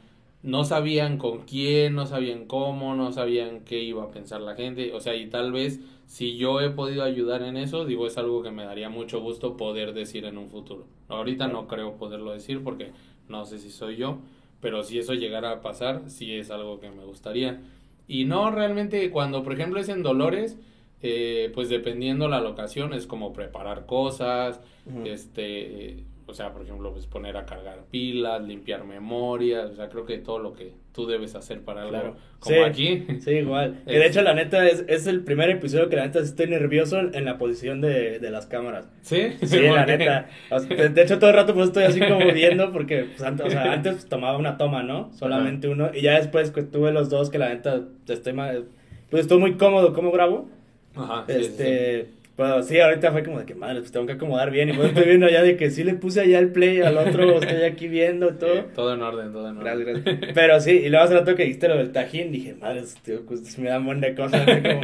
[SPEAKER 2] no sabían con quién, no sabían cómo, no sabían qué iba a pensar la gente, o sea, y tal vez si yo he podido ayudar en eso, digo, es algo que me daría mucho gusto poder decir en un futuro. Ahorita no creo poderlo decir porque no sé si soy yo, pero si eso llegara a pasar, sí es algo que me gustaría. Y no realmente cuando, por ejemplo, es en Dolores, eh, pues dependiendo la locación es como preparar cosas, este, o sea, por ejemplo, pues poner a cargar pilas, limpiar memorias, o sea, creo que todo lo que tú debes hacer para algo
[SPEAKER 1] Claro.
[SPEAKER 2] como
[SPEAKER 1] Sí.
[SPEAKER 2] aquí.
[SPEAKER 1] Sí, igual. (laughs)
[SPEAKER 2] Es-
[SPEAKER 1] de hecho, la neta, es, es el primer episodio que la neta estoy nervioso en, la posición de, de las cámaras.
[SPEAKER 2] ¿Sí?
[SPEAKER 1] Sí, (laughs)
[SPEAKER 2] ¿Por
[SPEAKER 1] la
[SPEAKER 2] qué?
[SPEAKER 1] neta. O sea, de, hecho, todo el rato pues estoy así como (laughs) viendo porque pues, antes, o sea, antes tomaba una toma, ¿no? Solamente uno. Y ya después que tuve los dos que la neta estoy más... Pues estoy muy cómodo cómo grabo.
[SPEAKER 2] Ajá, sí, sí.
[SPEAKER 1] Pero sí, ahorita fue como de que madre, pues tengo que acomodar bien. Y pues estoy viendo ya de que sí le puse allá el play al otro, (laughs) estoy aquí viendo todo.
[SPEAKER 2] Todo en orden, todo en orden.
[SPEAKER 1] Gracias, gracias. Pero sí, y luego hace rato que dijiste lo del tajín, dije, madre, tío, pues me dan buen de cosas. como-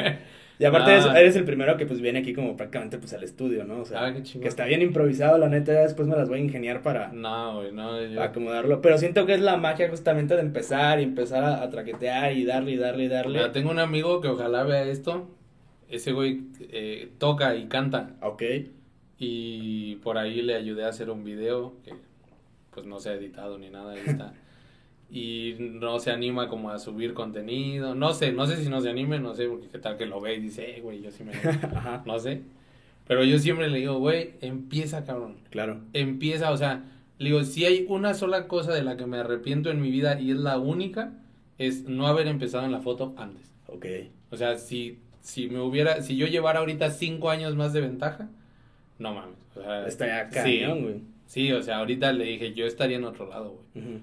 [SPEAKER 1] Y aparte
[SPEAKER 2] Ah.
[SPEAKER 1] eres, eres el primero que pues viene aquí como prácticamente pues al estudio, ¿no? O sea,
[SPEAKER 2] Ah, qué
[SPEAKER 1] que está bien improvisado, la neta, ya después me las voy a ingeniar para,
[SPEAKER 2] No, güey, no, yo-
[SPEAKER 1] acomodarlo. Pero siento que es la magia justamente de empezar y empezar a, a traquetear y darle y darle y darle.
[SPEAKER 2] Mira, tengo un amigo que ojalá vea esto. Ese güey eh, toca y canta.
[SPEAKER 1] Ok.
[SPEAKER 2] Y por ahí le ayudé a hacer un video que pues no se ha editado ni nada, ahí (laughs) está. Y no se anima como a subir contenido. No sé, no sé si no se anime, no sé, porque qué tal que lo ve y dice, eh, güey, yo sí me animo". (laughs)
[SPEAKER 1] Ajá,
[SPEAKER 2] No sé. Pero yo siempre le digo, güey, empieza, cabrón.
[SPEAKER 1] claro.
[SPEAKER 2] Empieza, o sea, le digo, si hay una sola cosa de la que me arrepiento en mi vida y es la única, es no haber empezado en la foto antes.
[SPEAKER 1] Ok.
[SPEAKER 2] O sea, si, si me hubiera, si yo llevara ahorita cinco años más de ventaja, no mames. O sea, sí,
[SPEAKER 1] cañón, güey.
[SPEAKER 2] sí, o sea, ahorita le dije, yo estaría en otro lado, güey.
[SPEAKER 1] Ujú.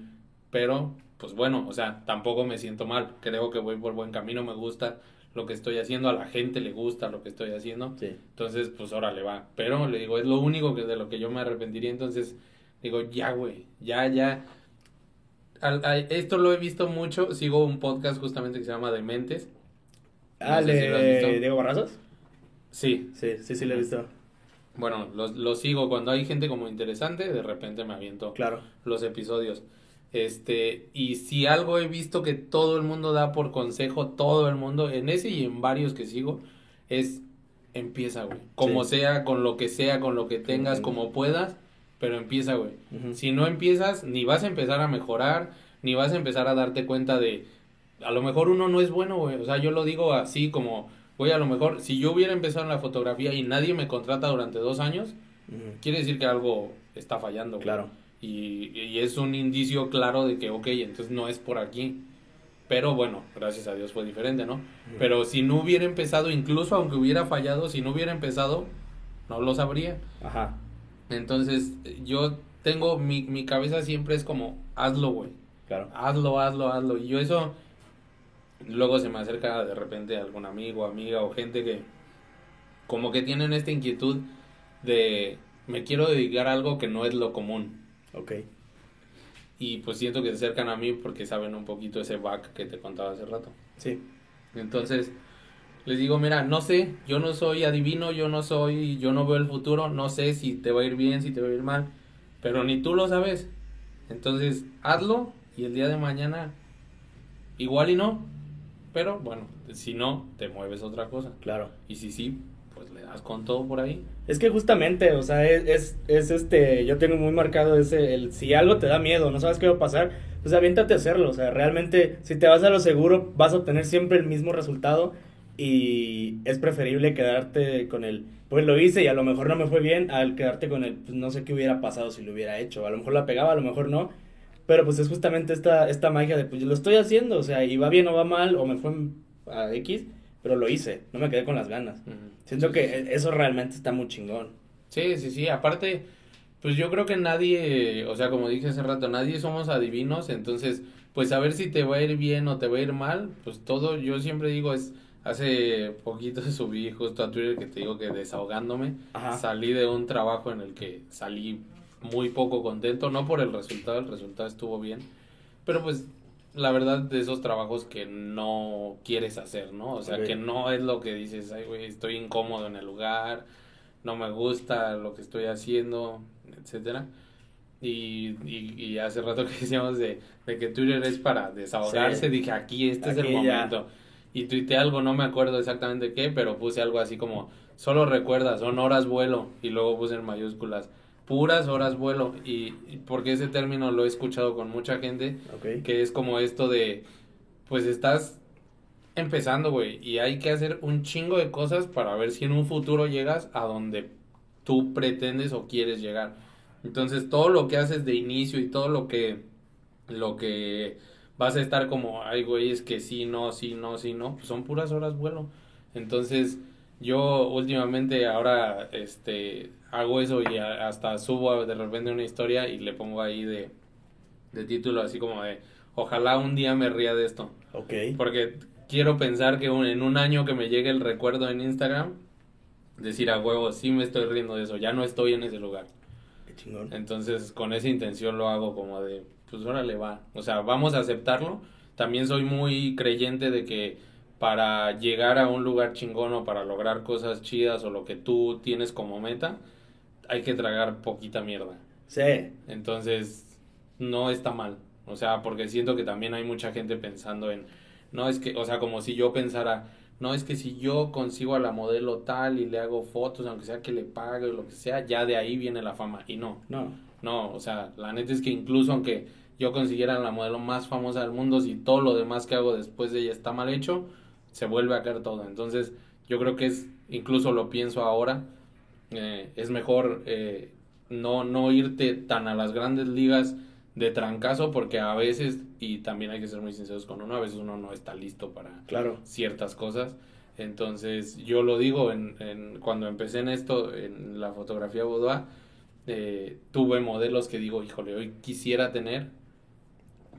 [SPEAKER 2] Pero, pues bueno, o sea, tampoco me siento mal. Creo que voy por buen camino, me gusta lo que estoy haciendo, a la gente le gusta lo que estoy haciendo.
[SPEAKER 1] Sí.
[SPEAKER 2] Entonces, pues ahora le va. Pero le digo, es lo único que de lo que yo me arrepentiría. Entonces, digo, ya, güey, ya, ya. Al- a- esto lo he visto mucho. Sigo un podcast justamente que se llama Dementes.
[SPEAKER 1] Ah,
[SPEAKER 2] No sé si lo has
[SPEAKER 1] ¿de
[SPEAKER 2] visto.
[SPEAKER 1] Diego Barrazos?
[SPEAKER 2] Sí,
[SPEAKER 1] Sí, sí, sí lo he visto.
[SPEAKER 2] bueno, lo, lo sigo. Cuando hay gente como interesante, de repente me aviento
[SPEAKER 1] Claro.
[SPEAKER 2] los episodios. Este, y si algo he visto que todo el mundo da por consejo, todo el mundo, en ese y en varios que sigo, es empieza, güey. Como
[SPEAKER 1] Sí.
[SPEAKER 2] sea, con lo que sea, con lo que tengas, como puedas, pero empieza, güey. Si no empiezas, ni vas a empezar a mejorar, ni vas a empezar a darte cuenta de, a lo mejor uno no es bueno, güey. O sea, yo lo digo así como, güey, a lo mejor, si yo hubiera empezado en la fotografía y nadie me contrata durante dos años, quiere decir que algo está fallando, güey.
[SPEAKER 1] Claro.
[SPEAKER 2] Y, y es un indicio claro de que, ok, entonces no es por aquí. Pero bueno, gracias a Dios fue diferente, ¿no? Pero si no hubiera empezado, incluso aunque hubiera fallado, si no hubiera empezado, no lo sabría.
[SPEAKER 1] Ajá.
[SPEAKER 2] Entonces, yo tengo, mi, mi cabeza siempre es como, hazlo, güey.
[SPEAKER 1] Claro.
[SPEAKER 2] Hazlo, hazlo, hazlo. Y yo eso, luego se me acerca de repente algún amigo, amiga o gente que como que tienen esta inquietud de, me quiero dedicar a algo que no es lo común.
[SPEAKER 1] Ok.
[SPEAKER 2] y pues siento que se acercan a mí porque saben un poquito ese back que te contaba hace rato.
[SPEAKER 1] Sí.
[SPEAKER 2] Entonces, les digo, mira, no sé, yo no soy adivino, yo no soy, yo no veo el futuro, no sé si te va a ir bien, si te va a ir mal, pero ni tú lo sabes. Entonces, hazlo y el día de mañana igual y no, pero bueno, si no, te mueves a otra cosa.
[SPEAKER 1] Claro.
[SPEAKER 2] Y si sí, pues le das con todo por ahí.
[SPEAKER 1] Es que justamente, o sea, es, es, es este, yo tengo muy marcado ese, el, si algo te da miedo, no sabes qué va a pasar, pues aviéntate a hacerlo, o sea, realmente, si te vas a lo seguro, vas a obtener siempre el mismo resultado y es preferible quedarte con el, pues lo hice y a lo mejor no me fue bien, al quedarte con el, pues no sé qué hubiera pasado si lo hubiera hecho, a lo mejor la pegaba, a lo mejor no, pero pues es justamente esta, esta magia de, pues lo estoy haciendo, o sea, y va bien o va mal, o me fue a X, pero lo hice, no me quedé con las ganas. Siento que e, eso realmente está muy chingón.
[SPEAKER 2] Sí, sí, sí. Aparte, pues yo creo que nadie, o sea, como dije hace rato, nadie somos adivinos, entonces, pues a ver si te va a ir bien o te va a ir mal, pues todo, yo siempre digo, es, hace poquito (laughs) subí justo a Twitter que te digo que desahogándome,
[SPEAKER 1] Ajá.
[SPEAKER 2] salí de un trabajo en el que salí muy poco contento, no por el resultado, el resultado estuvo bien, pero pues la verdad de esos trabajos que no quieres hacer, ¿no? O sea, que no es lo que dices, ay, güey, estoy incómodo en el lugar, no me gusta lo que estoy haciendo, etcétera. Y, y, y hace rato (laughs) que decíamos de, de que Twitter es para desahogarse,
[SPEAKER 1] Sí.
[SPEAKER 2] dije, aquí este es el
[SPEAKER 1] ya.
[SPEAKER 2] momento. Y tuiteé algo, no me acuerdo exactamente qué, pero puse algo así como, solo recuerda, son horas vuelo, y luego puse en mayúsculas, puras horas vuelo, y, y porque ese término lo he escuchado con mucha gente,
[SPEAKER 1] Ok.
[SPEAKER 2] que es como esto de, pues estás empezando, güey, y hay que hacer un chingo de cosas para ver si en un futuro llegas a donde tú pretendes o quieres llegar. Entonces, todo lo que haces de inicio y todo lo que lo que vas a estar como, ay, güey, es que sí, no, sí, no, sí, no, pues son puras horas vuelo. Entonces, yo últimamente ahora este hago eso y a- hasta subo de repente una historia y le pongo ahí de de título así como de ojalá un día me ría de esto.
[SPEAKER 1] Ok.
[SPEAKER 2] Porque quiero pensar que un- en un año que me llegue el recuerdo en Instagram, decir a huevo, sí me estoy riendo de eso, ya no estoy en ese lugar.
[SPEAKER 1] Qué chingón.
[SPEAKER 2] Entonces, con esa intención lo hago como de, pues órale va. O sea, vamos a aceptarlo. También soy muy creyente de que para llegar a un lugar chingón o para lograr cosas chidas o lo que tú tienes como meta, hay que tragar poquita mierda.
[SPEAKER 1] Sí.
[SPEAKER 2] Entonces, no está mal. O sea, porque siento que también hay mucha gente pensando en, no es que, o sea, como si yo pensara, no es que si yo consigo a la modelo tal y le hago fotos, aunque sea que le pague o lo que sea, ya de ahí viene la fama. Y no,
[SPEAKER 1] No.
[SPEAKER 2] no, o sea, la neta es que incluso aunque yo consiguiera la modelo más famosa del mundo, si todo lo demás que hago después de ella está mal hecho, se vuelve a caer todo. Entonces, yo creo que es, incluso lo pienso ahora, eh, es mejor eh, no, no irte tan a las grandes ligas de trancazo porque a veces, y también hay que ser muy sinceros con uno, a veces uno no está listo para
[SPEAKER 1] Claro.
[SPEAKER 2] ciertas cosas. Entonces, yo lo digo, en, en, cuando empecé en esto, en la fotografía boudoir, eh, tuve modelos que digo, híjole, hoy quisiera tener,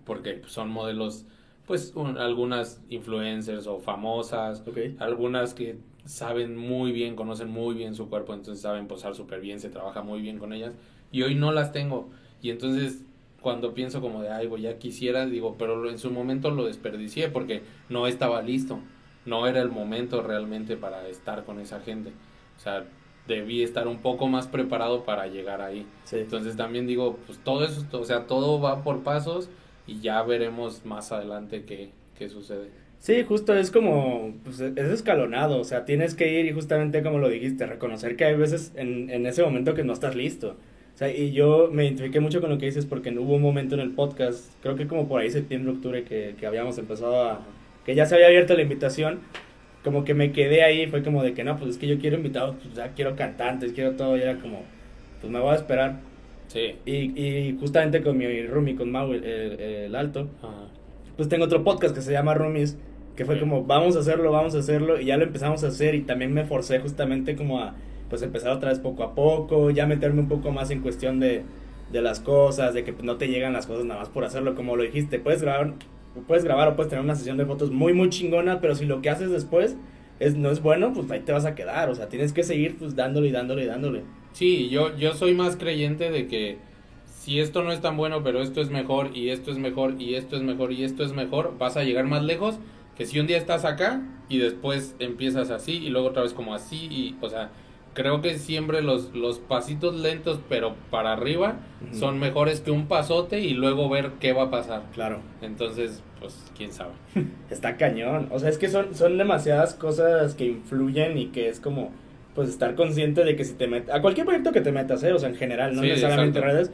[SPEAKER 2] porque son modelos, pues un- algunas influencers o famosas,
[SPEAKER 1] Ok.
[SPEAKER 2] algunas que saben muy bien, conocen muy bien su cuerpo, entonces saben posar súper bien, se trabaja muy bien con ellas, y hoy no las tengo. Y entonces, cuando pienso como de, ay, güey, ya quisiera, digo, pero en su momento lo desperdicié porque no estaba listo, no era el momento realmente para estar con esa gente. O sea, debí estar un poco más preparado para llegar ahí.
[SPEAKER 1] Sí.
[SPEAKER 2] Entonces también digo, pues todo eso, o sea, todo va por pasos y ya veremos más adelante qué, qué sucede.
[SPEAKER 1] Sí, justo es como, pues es escalonado, o sea, tienes que ir y justamente como lo dijiste, reconocer que hay veces en, en ese momento que no estás listo. O sea, y yo me identifiqué mucho con lo que dices porque hubo un momento en el podcast, creo que como por ahí septiembre, octubre, que, que habíamos empezado a, que ya se había abierto la invitación, como que me quedé ahí, fue como de que no, pues es que yo quiero invitados, pues ya quiero cantantes, quiero todo, y era como, pues me voy a esperar.
[SPEAKER 2] Sí.
[SPEAKER 1] Y, y justamente con mi roomie, con Mau, el, el- el alto,
[SPEAKER 2] Ajá.
[SPEAKER 1] pues tengo otro podcast que se llama Roomies, que fue
[SPEAKER 2] Sí.
[SPEAKER 1] como, vamos a hacerlo, vamos a hacerlo, y ya lo empezamos a hacer, y también me forcé justamente como a, pues empezar otra vez poco a poco, ya meterme un poco más en cuestión de, de las cosas, de que no te llegan las cosas nada más por hacerlo, como lo dijiste, puedes grabar, puedes grabar o puedes tener una sesión de fotos muy, muy chingona, pero si lo que haces después es, no es bueno, pues ahí te vas a quedar, o sea, tienes que seguir pues dándole y dándole y dándole.
[SPEAKER 2] Sí, yo, yo soy más creyente de que si esto no es tan bueno, pero esto es mejor, y esto es mejor, y esto es mejor, y esto es mejor, vas a llegar más lejos que si un día estás acá y después empiezas así y luego otra vez como así, y, o sea, creo que siempre los, los pasitos lentos, pero para arriba, son mejores que un pasote y luego ver qué va a pasar.
[SPEAKER 1] Claro.
[SPEAKER 2] Entonces, pues, quién sabe. (laughs)
[SPEAKER 1] Está cañón. O sea, es que son, son demasiadas cosas que influyen y que es como, pues, estar consciente de que si te metes, a cualquier proyecto que te metas, ¿eh? O sea, en general, no
[SPEAKER 2] Sí,
[SPEAKER 1] necesariamente
[SPEAKER 2] exacto.
[SPEAKER 1] redes,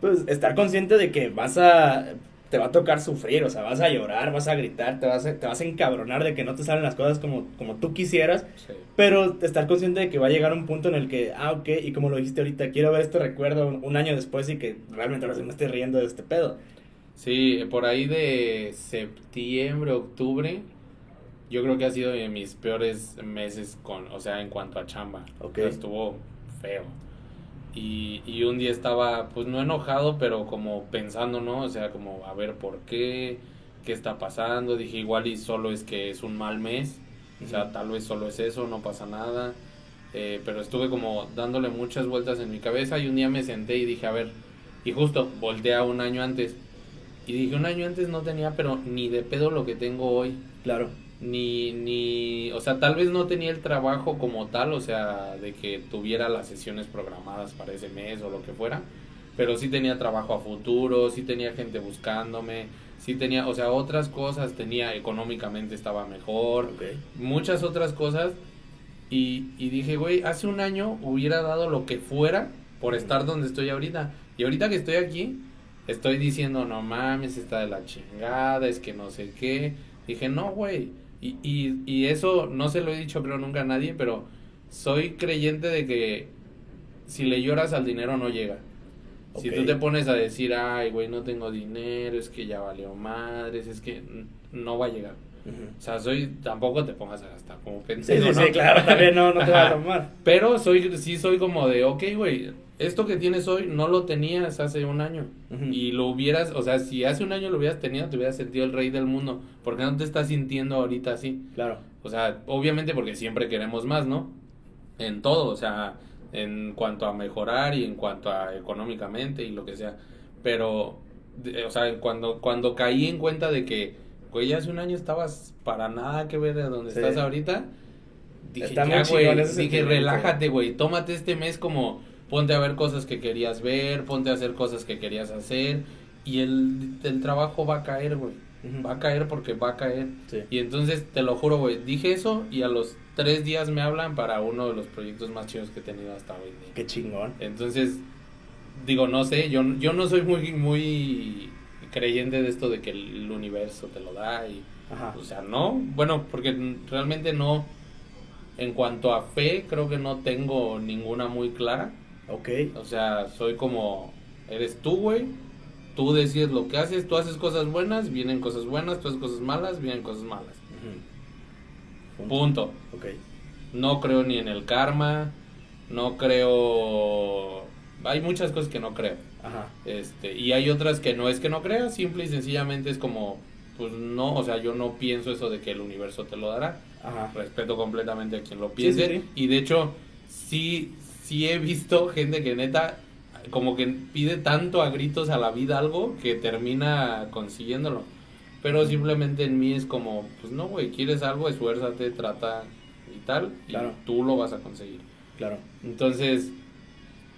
[SPEAKER 1] pues, estar consciente de que vas a, te va a tocar sufrir, o sea, vas a llorar, vas a gritar, te vas a, te vas a encabronar de que no te salen las cosas como, como tú quisieras,
[SPEAKER 2] Sí.
[SPEAKER 1] pero estar consciente de que va a llegar un punto en el que, ah, ok, y como lo dijiste ahorita, quiero ver este recuerdo un, un año después y que realmente ahora sí me esté riendo de este pedo.
[SPEAKER 2] Sí, por ahí de septiembre, octubre, yo creo que ha sido de mis peores meses con, o sea, en cuanto a chamba.
[SPEAKER 1] Ok.
[SPEAKER 2] O sea, estuvo feo. Y, y un día estaba, pues no enojado, pero como pensando, ¿no? O sea, como a ver por qué, qué está pasando. Dije, igual y solo es que es un mal mes. O sea, tal vez solo es eso, no pasa nada. Eh, pero estuve como dándole muchas vueltas en mi cabeza y un día me senté y dije, a ver, y justo volteé a un año antes. Y dije, un año antes no tenía, pero ni de pedo lo que tengo hoy.
[SPEAKER 1] Claro.
[SPEAKER 2] Ni, ni, o sea, tal vez no tenía el trabajo como tal, o sea, de que tuviera las sesiones programadas para ese mes o lo que fuera. Pero sí tenía trabajo a futuro, sí tenía gente buscándome, sí tenía, o sea, otras cosas, tenía, económicamente estaba mejor muchas otras cosas. Y, y dije, güey, hace un año hubiera dado lo que fuera por estar donde estoy ahorita. Y ahorita que estoy aquí, estoy diciendo, no mames, está de la chingada, es que no sé qué. Dije, no, güey. Y, y, y eso no se lo he dicho creo nunca a nadie, pero soy creyente de que si le lloras al dinero no llega. Si tú te pones a decir, ay, güey, no tengo dinero, es que ya valió madres, es que no va a llegar. O sea, soy, tampoco te pongas a gastar como
[SPEAKER 1] Sí,
[SPEAKER 2] pendejo,
[SPEAKER 1] sí,
[SPEAKER 2] ¿no?
[SPEAKER 1] sí, claro, también no, no te vas a tomar.
[SPEAKER 2] Pero soy, sí soy como de, ok, güey, esto que tienes hoy no lo tenías hace un año. Y lo hubieras, o sea, si hace un año lo hubieras tenido, te hubieras sentido el rey del mundo. ¿Por qué no te estás sintiendo ahorita así?
[SPEAKER 1] Claro.
[SPEAKER 2] O sea, obviamente porque siempre queremos más, ¿no? En todo, o sea, en cuanto a mejorar y en cuanto a económicamente y lo que sea. Pero, o sea, cuando, cuando caí en cuenta de que, güey, hace un año estabas para nada que ver de donde
[SPEAKER 1] Sí.
[SPEAKER 2] estás ahorita, dije,
[SPEAKER 1] Está
[SPEAKER 2] ya,
[SPEAKER 1] muy
[SPEAKER 2] güey, dije, relájate, güey, tómate este mes como, ponte a ver cosas que querías ver, ponte a hacer cosas que querías hacer, y el, el trabajo va a caer, güey. Va a caer porque va a caer.
[SPEAKER 1] Sí.
[SPEAKER 2] Y entonces, te lo juro, güey, dije eso y a los tres días me hablan para uno de los proyectos más chidos que he tenido hasta hoy. día.
[SPEAKER 1] Qué chingón.
[SPEAKER 2] Entonces, digo, no sé, yo, yo no soy muy, muy creyente de esto de que el universo te lo da y,
[SPEAKER 1] Ajá.
[SPEAKER 2] o sea, no, bueno, porque realmente no, en cuanto a fe, creo que no tengo ninguna muy clara.
[SPEAKER 1] Ok.
[SPEAKER 2] O sea, soy como, eres tú, güey. Tú decides lo que haces, tú haces cosas buenas, vienen cosas buenas, tú haces cosas malas, vienen cosas malas.
[SPEAKER 1] Ujú.
[SPEAKER 2] Punto.
[SPEAKER 1] Ok.
[SPEAKER 2] No creo ni en el karma, no creo... Hay muchas cosas que no creo.
[SPEAKER 1] Ajá.
[SPEAKER 2] Este, y hay otras que no es que no crea, simple y sencillamente es como, pues no, o sea, yo no pienso eso de que el universo te lo dará.
[SPEAKER 1] Ajá.
[SPEAKER 2] Respeto completamente a quien lo
[SPEAKER 1] Sí,
[SPEAKER 2] piense.
[SPEAKER 1] sí, sí.
[SPEAKER 2] Y de hecho, sí, sí he visto gente que neta, como que pide tanto a gritos a la vida algo que termina consiguiéndolo. Pero simplemente en mí es como, pues no, güey, quieres algo, esfuérzate, trata y tal, y
[SPEAKER 1] Claro.
[SPEAKER 2] tú lo vas a conseguir.
[SPEAKER 1] Claro.
[SPEAKER 2] Entonces,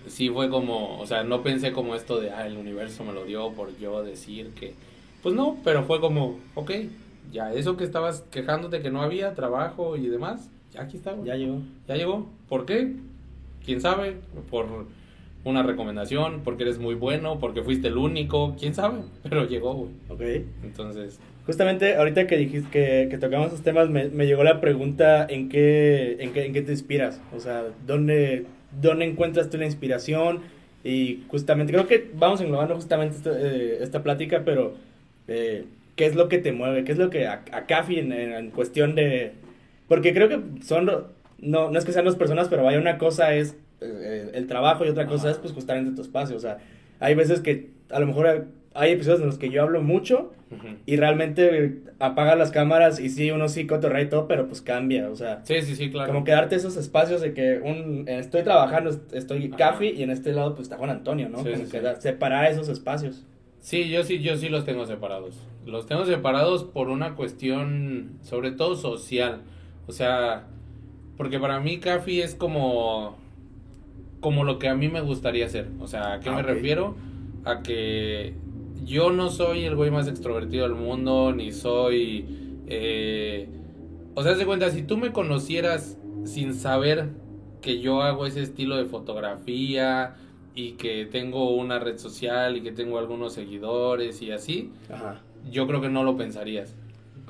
[SPEAKER 2] sí fue como, o sea, no pensé como esto de, ah, el universo me lo dio por yo decir que, pues no, pero fue como, ok, ya eso que estabas quejándote que no había trabajo y demás, ya aquí está, güey.
[SPEAKER 1] Ya llegó.
[SPEAKER 2] Ya llegó. ¿Por qué? ¿Quién sabe? Por una recomendación, porque eres muy bueno, porque fuiste el único, quién sabe, (laughs) pero llegó, güey.
[SPEAKER 1] Ok.
[SPEAKER 2] Entonces,
[SPEAKER 1] Justamente ahorita que dijiste que, que tocamos esos temas, me, me llegó la pregunta en qué, en, qué, en qué te inspiras. O sea, ¿dónde, ¿dónde encuentras tú la inspiración? Y justamente, creo que vamos englobando justamente esta, eh, esta plática, pero eh, ¿qué es lo que te mueve? ¿Qué es lo que a, a Cafi en, en- en cuestión de... Porque creo que son, no, no es que sean dos personas, pero vaya, una cosa es eh, el trabajo y otra cosa es pues justamente tu espacio. O sea, hay veces que a lo mejor hay episodios en los que yo hablo mucho y realmente apaga las cámaras y sí, uno sí cotorrea y todo, pero pues cambia, o sea,
[SPEAKER 2] Sí, sí, sí, claro.
[SPEAKER 1] como que darte esos espacios de que un, estoy trabajando, estoy
[SPEAKER 2] Ajá.
[SPEAKER 1] Café y en este lado pues está Juan Antonio, ¿no?
[SPEAKER 2] Sí,
[SPEAKER 1] como
[SPEAKER 2] sí,
[SPEAKER 1] que
[SPEAKER 2] sí.
[SPEAKER 1] separar esos espacios.
[SPEAKER 2] Sí, yo sí, yo sí los tengo separados. Los tengo separados por una cuestión, sobre todo social. O sea, porque para mí Café es como, como lo que a mí me gustaría hacer. O sea, ¿a qué
[SPEAKER 1] Ah,
[SPEAKER 2] me refiero? A que yo no soy el güey más extrovertido del mundo, ni soy... eh, o sea, de cuenta, si tú me conocieras sin saber que yo hago ese estilo de fotografía y que tengo una red social y que tengo algunos seguidores y así,
[SPEAKER 1] Ajá,
[SPEAKER 2] yo creo que no lo pensarías.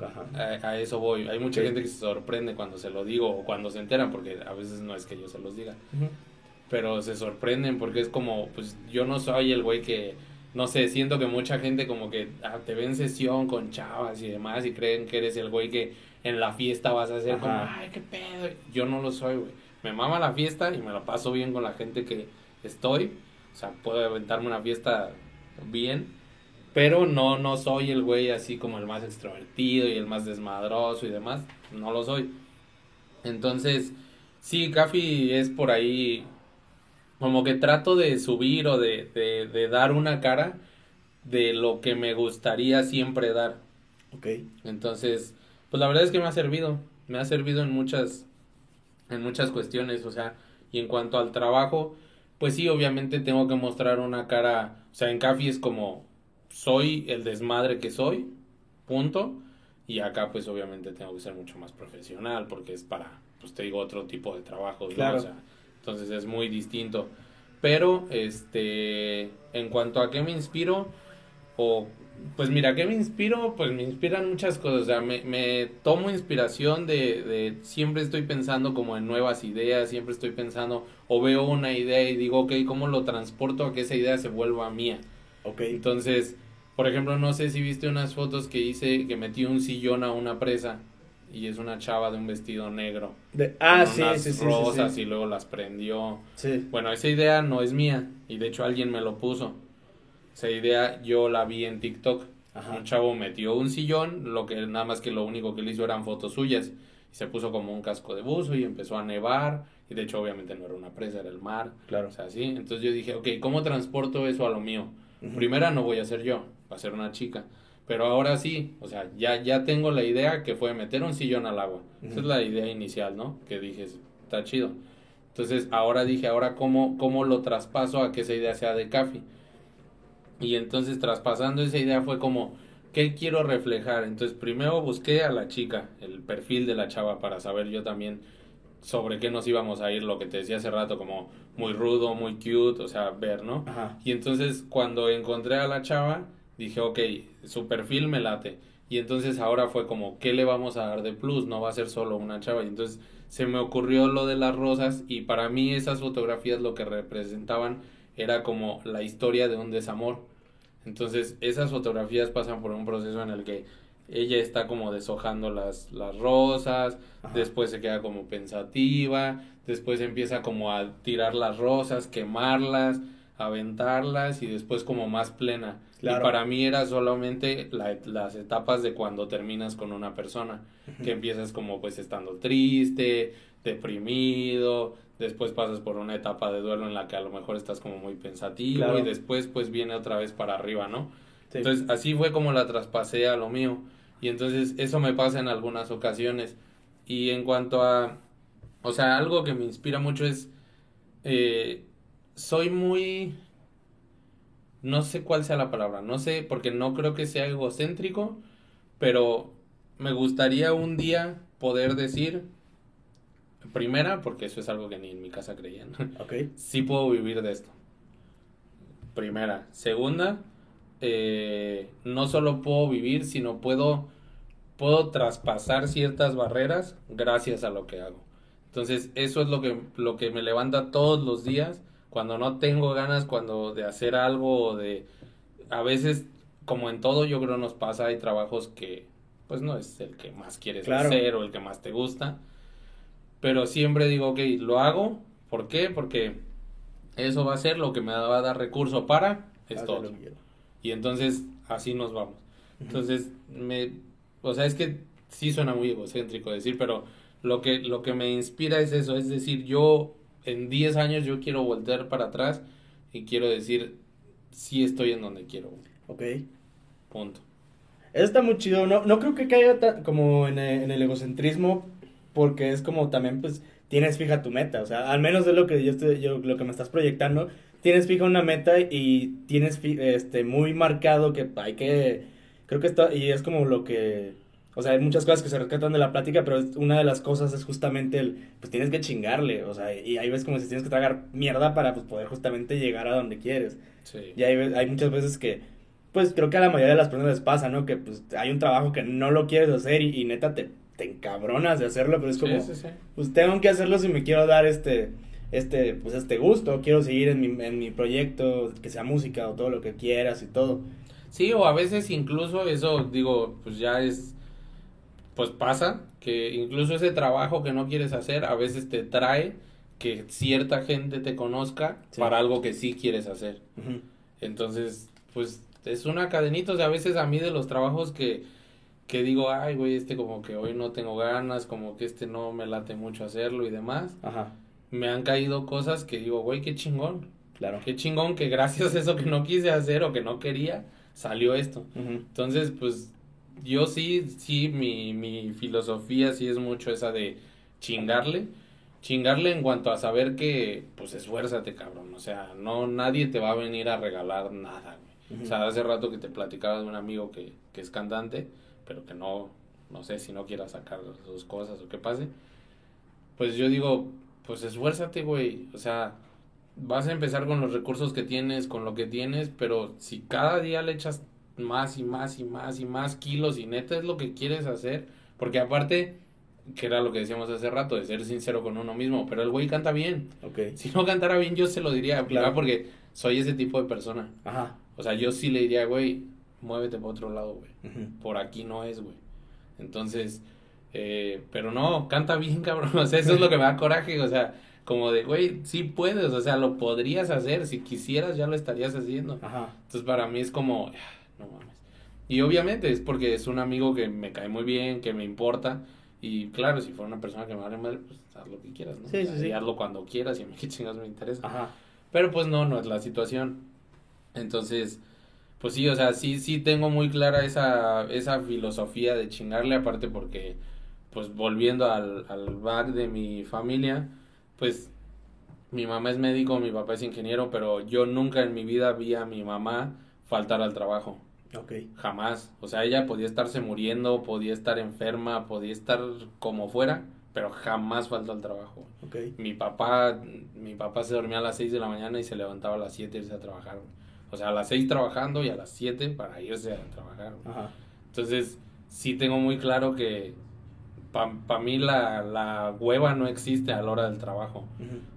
[SPEAKER 2] A, a eso voy. Hay mucha
[SPEAKER 1] Ok.
[SPEAKER 2] gente que se sorprende cuando se lo digo o cuando se enteran, porque a veces no es que yo se los diga,
[SPEAKER 1] Ujú.
[SPEAKER 2] pero se sorprenden porque es como, pues yo no soy el güey que, no sé, siento que mucha gente como que ah, te ve en sesión con chavas y demás y creen que eres el güey que en la fiesta vas a hacer
[SPEAKER 1] Ajá.
[SPEAKER 2] como, ay, qué pedo. Yo no lo soy, güey. Me mama la fiesta y me la paso bien con la gente que estoy. O sea, puedo aventarme una fiesta bien, pero no, no soy el güey así como el más extrovertido y el más desmadroso y demás. No lo soy. Entonces, sí, Café es por ahí como que trato de subir o de, de, de dar una cara de lo que me gustaría siempre dar.
[SPEAKER 1] Ok.
[SPEAKER 2] Entonces, pues la verdad es que me ha servido, me ha servido en muchas, en muchas cuestiones, o sea, y en cuanto al trabajo, pues sí, obviamente tengo que mostrar una cara, o sea, en Café es como, soy el desmadre que soy, punto, y acá pues obviamente tengo que ser mucho más profesional, porque es para, pues te digo, otro tipo de trabajo,
[SPEAKER 1] Claro.
[SPEAKER 2] O sea, entonces es muy distinto. Pero, este, en cuanto a qué me inspiro, o pues mira, ¿qué me inspiro? Pues me inspiran muchas cosas, o sea, me, me tomo inspiración de, de, siempre estoy pensando como en nuevas ideas, siempre estoy pensando o veo una idea y digo, ok, ¿cómo lo transporto a que esa idea se vuelva mía?
[SPEAKER 1] Ok.
[SPEAKER 2] Entonces, por ejemplo, no sé si viste unas fotos que hice que metí un sillón a una presa y es una chava de un vestido negro.
[SPEAKER 1] De- ah,
[SPEAKER 2] con
[SPEAKER 1] sí,
[SPEAKER 2] unas
[SPEAKER 1] sí, sí, sí,
[SPEAKER 2] rosas
[SPEAKER 1] sí.
[SPEAKER 2] y luego las prendió.
[SPEAKER 1] Sí.
[SPEAKER 2] Bueno, esa idea no es mía y de hecho alguien me lo puso. Esa idea yo la vi en TikTok.
[SPEAKER 1] Ajá.
[SPEAKER 2] Un chavo metió un sillón, lo que nada más que lo único que le hizo eran fotos suyas. Y se puso como un casco de buzo y empezó a nevar. Y de hecho, obviamente no era una presa, era el mar.
[SPEAKER 1] Claro.
[SPEAKER 2] O sea, sí. Entonces yo dije, ok, ¿cómo transporto eso a lo mío? Primera no voy a ser yo, va a ser una chica. Pero ahora sí, o sea, ya, ya tengo la idea que fue meter un sillón al agua. Esa es la idea inicial, ¿no? Que dije, está chido. Entonces ahora dije, ahora cómo, cómo lo traspaso a que esa idea sea de Café. Y entonces traspasando esa idea fue como, ¿qué quiero reflejar? Entonces primero busqué a la chica, el perfil de la chava para saber yo también sobre qué nos íbamos a ir, lo que te decía hace rato, como muy rudo, muy cute, o sea, ver, ¿no?
[SPEAKER 1] Ajá.
[SPEAKER 2] Y entonces cuando encontré a la chava, dije, ok, su perfil me late. Y entonces ahora fue como, ¿qué le vamos a dar de plus? No va a ser solo una chava. Y entonces se me ocurrió lo de las rosas y para mí esas fotografías lo que representaban era como la historia de un desamor. Entonces esas fotografías pasan por un proceso en el que ella está como deshojando las, las rosas,
[SPEAKER 1] Ajá.
[SPEAKER 2] después se queda como pensativa, después empieza como a tirar las rosas, quemarlas, aventarlas y después como más plena.
[SPEAKER 1] Claro.
[SPEAKER 2] Y para mí era solamente la- las etapas de cuando terminas con una persona, que empiezas como pues estando triste, deprimido, después pasas por una etapa de duelo en la que a lo mejor estás como muy pensativo
[SPEAKER 1] Claro.
[SPEAKER 2] y después pues viene otra vez para arriba, ¿no?
[SPEAKER 1] Sí.
[SPEAKER 2] Entonces así fue como la traspasé a lo mío. Y entonces eso me pasa en algunas ocasiones. Y en cuanto a, o sea, algo que me inspira mucho es, eh, soy muy, no sé cuál sea la palabra, no sé, porque no creo que sea egocéntrico, pero me gustaría un día poder decir, primera, porque eso es algo que ni en mi casa creían,
[SPEAKER 1] Ok. (laughs)
[SPEAKER 2] sí puedo vivir de esto. Primera. Segunda, eh, no solo puedo vivir, sino puedo, puedo traspasar ciertas barreras gracias a lo que hago. Entonces, eso es lo que, lo que me levanta todos los días, cuando no tengo ganas, cuando de hacer algo o de... A veces, como en todo, yo creo nos pasa, hay trabajos que pues no es el que más quieres
[SPEAKER 1] Claro.
[SPEAKER 2] hacer o el que más te gusta. Pero siempre digo, ok, lo hago. ¿Por qué? Porque eso va a ser lo que me va a dar recurso para esto. Y entonces así nos vamos. Entonces, me, o sea, es que sí suena muy egocéntrico decir, pero lo que, lo que me inspira es eso, es decir, yo en 10 años yo quiero voltear para atrás y quiero decir, sí estoy en donde quiero.
[SPEAKER 1] Ok.
[SPEAKER 2] Punto.
[SPEAKER 1] Eso está muy chido. No, no creo que caiga como en el, en el egocentrismo, porque es como también, pues, tienes fija tu meta. O sea, al menos es lo que yo, estoy, yo lo que me estás proyectando. Tienes fija una meta y tienes este muy marcado que hay que. Creo que está. Y es como lo que. O sea, hay muchas cosas que se rescatan de la plática, pero una de las cosas es justamente el. Pues tienes que chingarle. O sea, y ahí ves como si tienes que tragar mierda para pues, poder justamente llegar a donde quieres.
[SPEAKER 2] Sí.
[SPEAKER 1] Y hay, hay muchas veces que pues creo que a la mayoría de las personas les pasa, ¿no? Que pues hay un trabajo que no lo quieres hacer y, y neta te, te encabronas de hacerlo, pero es como,
[SPEAKER 2] Sí, sí, sí.
[SPEAKER 1] pues tengo que hacerlo si me quiero dar este, este, pues este gusto, quiero seguir en mi, en mi proyecto, que sea música o todo lo que quieras y todo.
[SPEAKER 2] Sí, o a veces incluso eso, digo, pues ya es, pues pasa, que incluso ese trabajo que no quieres hacer a veces te trae que cierta gente te conozca
[SPEAKER 1] Sí.
[SPEAKER 2] para algo que sí quieres hacer. Entonces, pues es una cadenita, o sea, a veces a mí de los trabajos que, que digo, ay, güey, este como que hoy no tengo ganas, como que este no me late mucho hacerlo y demás,
[SPEAKER 1] Ajá,
[SPEAKER 2] me han caído cosas que digo, güey, qué chingón,
[SPEAKER 1] claro.
[SPEAKER 2] qué chingón que gracias a eso que no quise hacer o que no quería, salió esto. Entonces, pues yo sí, sí, mi, mi filosofía sí es mucho esa de chingarle. Chingarle en cuanto a saber que, pues esfuérzate, cabrón. O sea, no, nadie te va a venir a regalar nada, güey. O sea, hace rato que te platicaba de un amigo que, que es cantante, pero que no, no sé si no quiera sacar sus cosas o qué pase. Pues yo digo, pues esfuérzate, güey. O sea, vas a empezar con los recursos que tienes, con lo que tienes, pero si cada día le echas más y más y más y más kilos y neta es lo que quieres hacer, porque aparte, que era lo que decíamos hace rato, de ser sincero con uno mismo, pero el güey canta bien.
[SPEAKER 1] Ok,
[SPEAKER 2] Si no cantara bien, yo se lo diría,
[SPEAKER 1] Claro.
[SPEAKER 2] porque soy ese tipo de persona.
[SPEAKER 1] ajá.
[SPEAKER 2] O sea, yo sí le diría, güey, muévete para otro lado, güey. Por aquí no es, güey. Entonces, eh, pero no, canta bien, (laughs) cabrón. O sea, eso es lo que me da coraje. O sea, como de, güey, sí puedes. O sea, lo podrías hacer. Si quisieras, ya lo estarías haciendo.
[SPEAKER 1] Ajá,
[SPEAKER 2] Entonces, para mí es como, ah, no mames. Y obviamente es porque es un amigo que me cae muy bien, que me importa. Y claro, si fuera una persona que me vale mal, pues haz lo que quieras, ¿no?
[SPEAKER 1] Sí,
[SPEAKER 2] O sea,
[SPEAKER 1] sí, sí.
[SPEAKER 2] y hazlo cuando quieras y a mí (laughs) qué chingados me interesa.
[SPEAKER 1] ajá.
[SPEAKER 2] Pero pues no, no es la situación. Entonces, pues sí, o sea, sí, sí tengo muy clara esa, esa filosofía de chingarle, aparte porque, pues volviendo al, al back de mi familia, pues mi mamá es médico, mi papá es ingeniero, pero yo nunca en mi vida vi a mi mamá faltar al trabajo.
[SPEAKER 1] Ok,
[SPEAKER 2] Jamás. O sea, ella podía estarse muriendo, podía estar enferma, podía estar como fuera, pero jamás faltó al trabajo.
[SPEAKER 1] ok.
[SPEAKER 2] Mi papá, mi papá se dormía a las 6 de la mañana y se levantaba a las 7 irse a trabajar. O sea, a las 6 trabajando y a las 7 para irse a trabajar.
[SPEAKER 1] Ajá,
[SPEAKER 2] Entonces, sí tengo muy claro que para mí la, la hueva no existe a la hora del trabajo.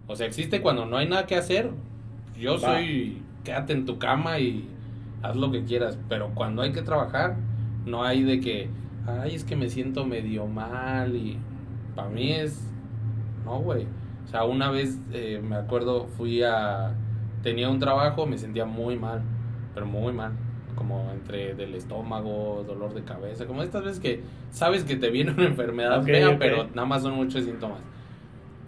[SPEAKER 2] O sea, existe cuando no hay nada que hacer. Yo
[SPEAKER 1] Va.
[SPEAKER 2] soy, quédate en tu cama y haz lo que quieras. Pero cuando hay que trabajar, no hay de que, ay, es que me siento medio mal. Y para mí es, no, güey. O sea, una vez eh, me acuerdo, fui a, tenía un trabajo, me sentía muy mal, pero muy mal. Como entre del estómago, dolor de cabeza, como estas veces que sabes que te viene una enfermedad
[SPEAKER 1] Ok,
[SPEAKER 2] fea,
[SPEAKER 1] ok.
[SPEAKER 2] pero nada más son muchos síntomas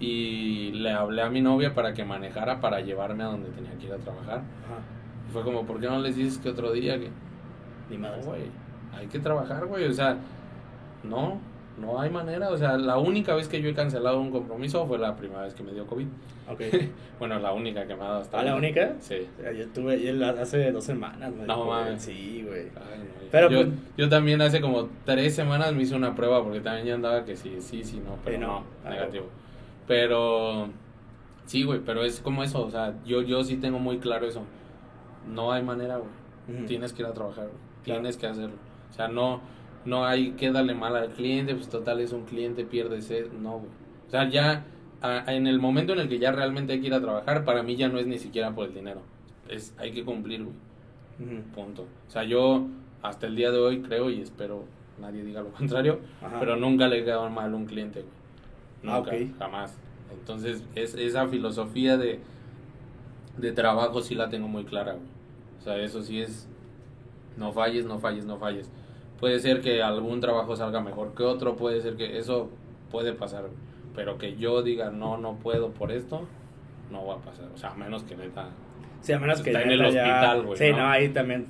[SPEAKER 2] y le hablé a mi novia para que manejara para llevarme a donde tenía que ir a trabajar.
[SPEAKER 1] Ajá.
[SPEAKER 2] Y fue como, ¿por qué no les dices que otro día que
[SPEAKER 1] Ni
[SPEAKER 2] no,
[SPEAKER 1] madre.
[SPEAKER 2] güey? Hay que trabajar, güey. O sea, no, no hay manera. O sea, la única vez que yo he cancelado un compromiso fue la primera vez que me dio COVID.
[SPEAKER 1] Ok. (laughs)
[SPEAKER 2] Bueno, la única que me ha dado hasta
[SPEAKER 1] ¿Ah, la única?
[SPEAKER 2] Sí.
[SPEAKER 1] Yo tuve hace dos semanas. me
[SPEAKER 2] No mames.
[SPEAKER 1] Sí, güey. Pero,
[SPEAKER 2] yo,
[SPEAKER 1] pues-
[SPEAKER 2] yo también hace como tres semanas me hice una prueba porque también ya andaba que sí, sí, sí, no, pero
[SPEAKER 1] no.
[SPEAKER 2] no, negativo. Pero sí, güey, pero es como eso, o sea, yo, yo sí tengo muy claro eso. No hay manera, güey. Tienes que ir a trabajar, güey.
[SPEAKER 1] Claro.
[SPEAKER 2] Tienes que hacerlo. O sea, no, no hay que darle mal al cliente, pues total es un cliente, pierde sed. No, güey. O sea, ya a- en el momento en el que ya realmente hay que ir a trabajar, para mí ya no es ni siquiera por el dinero. Es, hay que cumplir, güey. Punto. O sea, yo hasta el día de hoy creo y espero nadie diga lo (laughs) contrario,
[SPEAKER 1] Ajá.
[SPEAKER 2] pero nunca le he quedado mal a un cliente, güey.
[SPEAKER 1] Ah,
[SPEAKER 2] Nunca, jamás. Entonces, es, esa filosofía de, de trabajo sí la tengo muy clara, güey. O sea, eso sí es No falles, no falles, no falles. Puede ser que algún trabajo salga mejor que otro, puede ser que eso puede pasar, pero que yo diga no, no puedo por esto, no va a pasar. O sea, a menos que neta.
[SPEAKER 1] Sí, a menos que
[SPEAKER 2] Está en el hospital, güey,
[SPEAKER 1] Sí,
[SPEAKER 2] ¿no?
[SPEAKER 1] no, ahí también.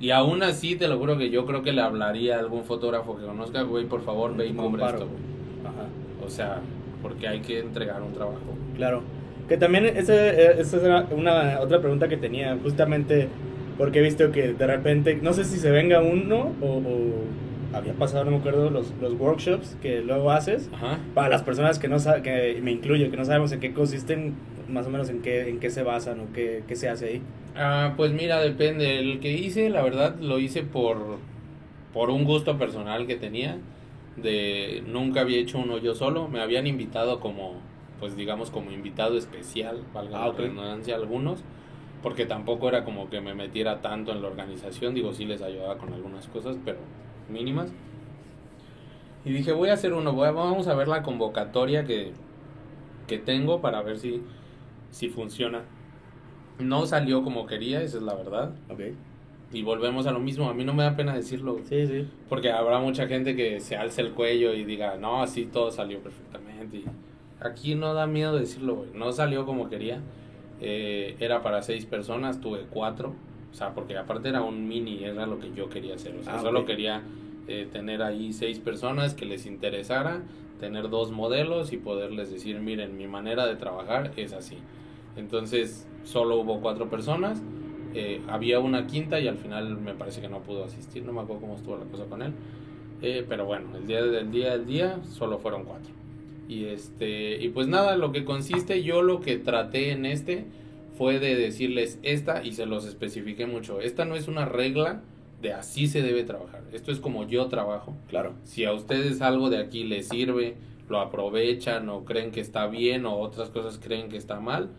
[SPEAKER 2] Y aún así, te lo juro que yo creo que le hablaría a algún fotógrafo que conozca, güey, por favor, ve y
[SPEAKER 1] paro.
[SPEAKER 2] esto, güey.
[SPEAKER 1] Ajá.
[SPEAKER 2] O sea, porque hay que entregar un trabajo.
[SPEAKER 1] Claro. Que también esa, esa era una otra pregunta que tenía, justamente porque he visto que de repente, no sé si se venga uno o, o había pasado, no me acuerdo, los, los workshops que luego haces.
[SPEAKER 2] Ajá.
[SPEAKER 1] Para las personas que no saben, que me incluyo, que no sabemos en qué consisten, más o menos en qué, en qué se basan o qué, qué se hace ahí.
[SPEAKER 2] Ah, pues mira, depende. El que hice, la verdad, lo hice por, por un gusto personal que tenía. De nunca había hecho uno yo solo. Me habían invitado como, pues digamos, como invitado especial, valga
[SPEAKER 1] Ah,
[SPEAKER 2] la
[SPEAKER 1] ok.
[SPEAKER 2] redundancia, algunos. Porque tampoco era como que me metiera tanto en la organización. Digo, sí les ayudaba con algunas cosas, pero mínimas. Y dije, voy a hacer uno. Voy a- vamos a ver la convocatoria que, que tengo para ver si, si funciona. No salió como quería, esa es la verdad.
[SPEAKER 1] Ok.
[SPEAKER 2] Y volvemos a lo mismo, a mí no me da pena decirlo,
[SPEAKER 1] Sí, sí.
[SPEAKER 2] porque habrá mucha gente que se alce el cuello y diga, no, así todo salió perfectamente. Y aquí no da miedo decirlo, güey, no salió como quería. Eh, era para seis personas, tuve cuatro, o sea, porque aparte era un mini, era lo que yo quería hacer, o sea,
[SPEAKER 1] Ah,
[SPEAKER 2] solo quería eh, tener ahí seis personas que les interesara, tener dos modelos y poderles decir, miren, mi manera de trabajar es así. Entonces, solo hubo cuatro personas. eh, había una quinta y al final me parece que no pudo asistir. No me acuerdo cómo estuvo la cosa con él. Eh, pero bueno, el día del día del día solo fueron cuatro. Y este y pues nada, lo que consiste, yo lo que traté en este fue de decirles esta y se los especifiqué mucho. Esta no es una regla de así se debe trabajar. Esto es como yo trabajo.
[SPEAKER 1] Claro.
[SPEAKER 2] Si a ustedes algo de aquí les sirve, lo aprovechan o creen que está bien o otras cosas creen que está mal,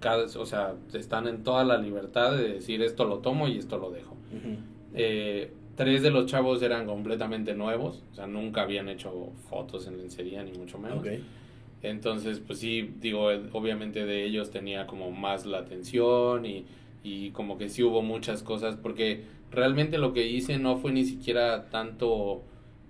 [SPEAKER 2] cada, o sea, están en toda la libertad de decir esto lo tomo y esto lo dejo. Eh, tres de los chavos eran completamente nuevos, o sea, nunca habían hecho fotos en lencería ni mucho menos. Entonces, pues sí, digo, eh, obviamente de ellos tenía como más la atención y, y como que sí hubo muchas cosas, porque realmente lo que hice no fue ni siquiera tanto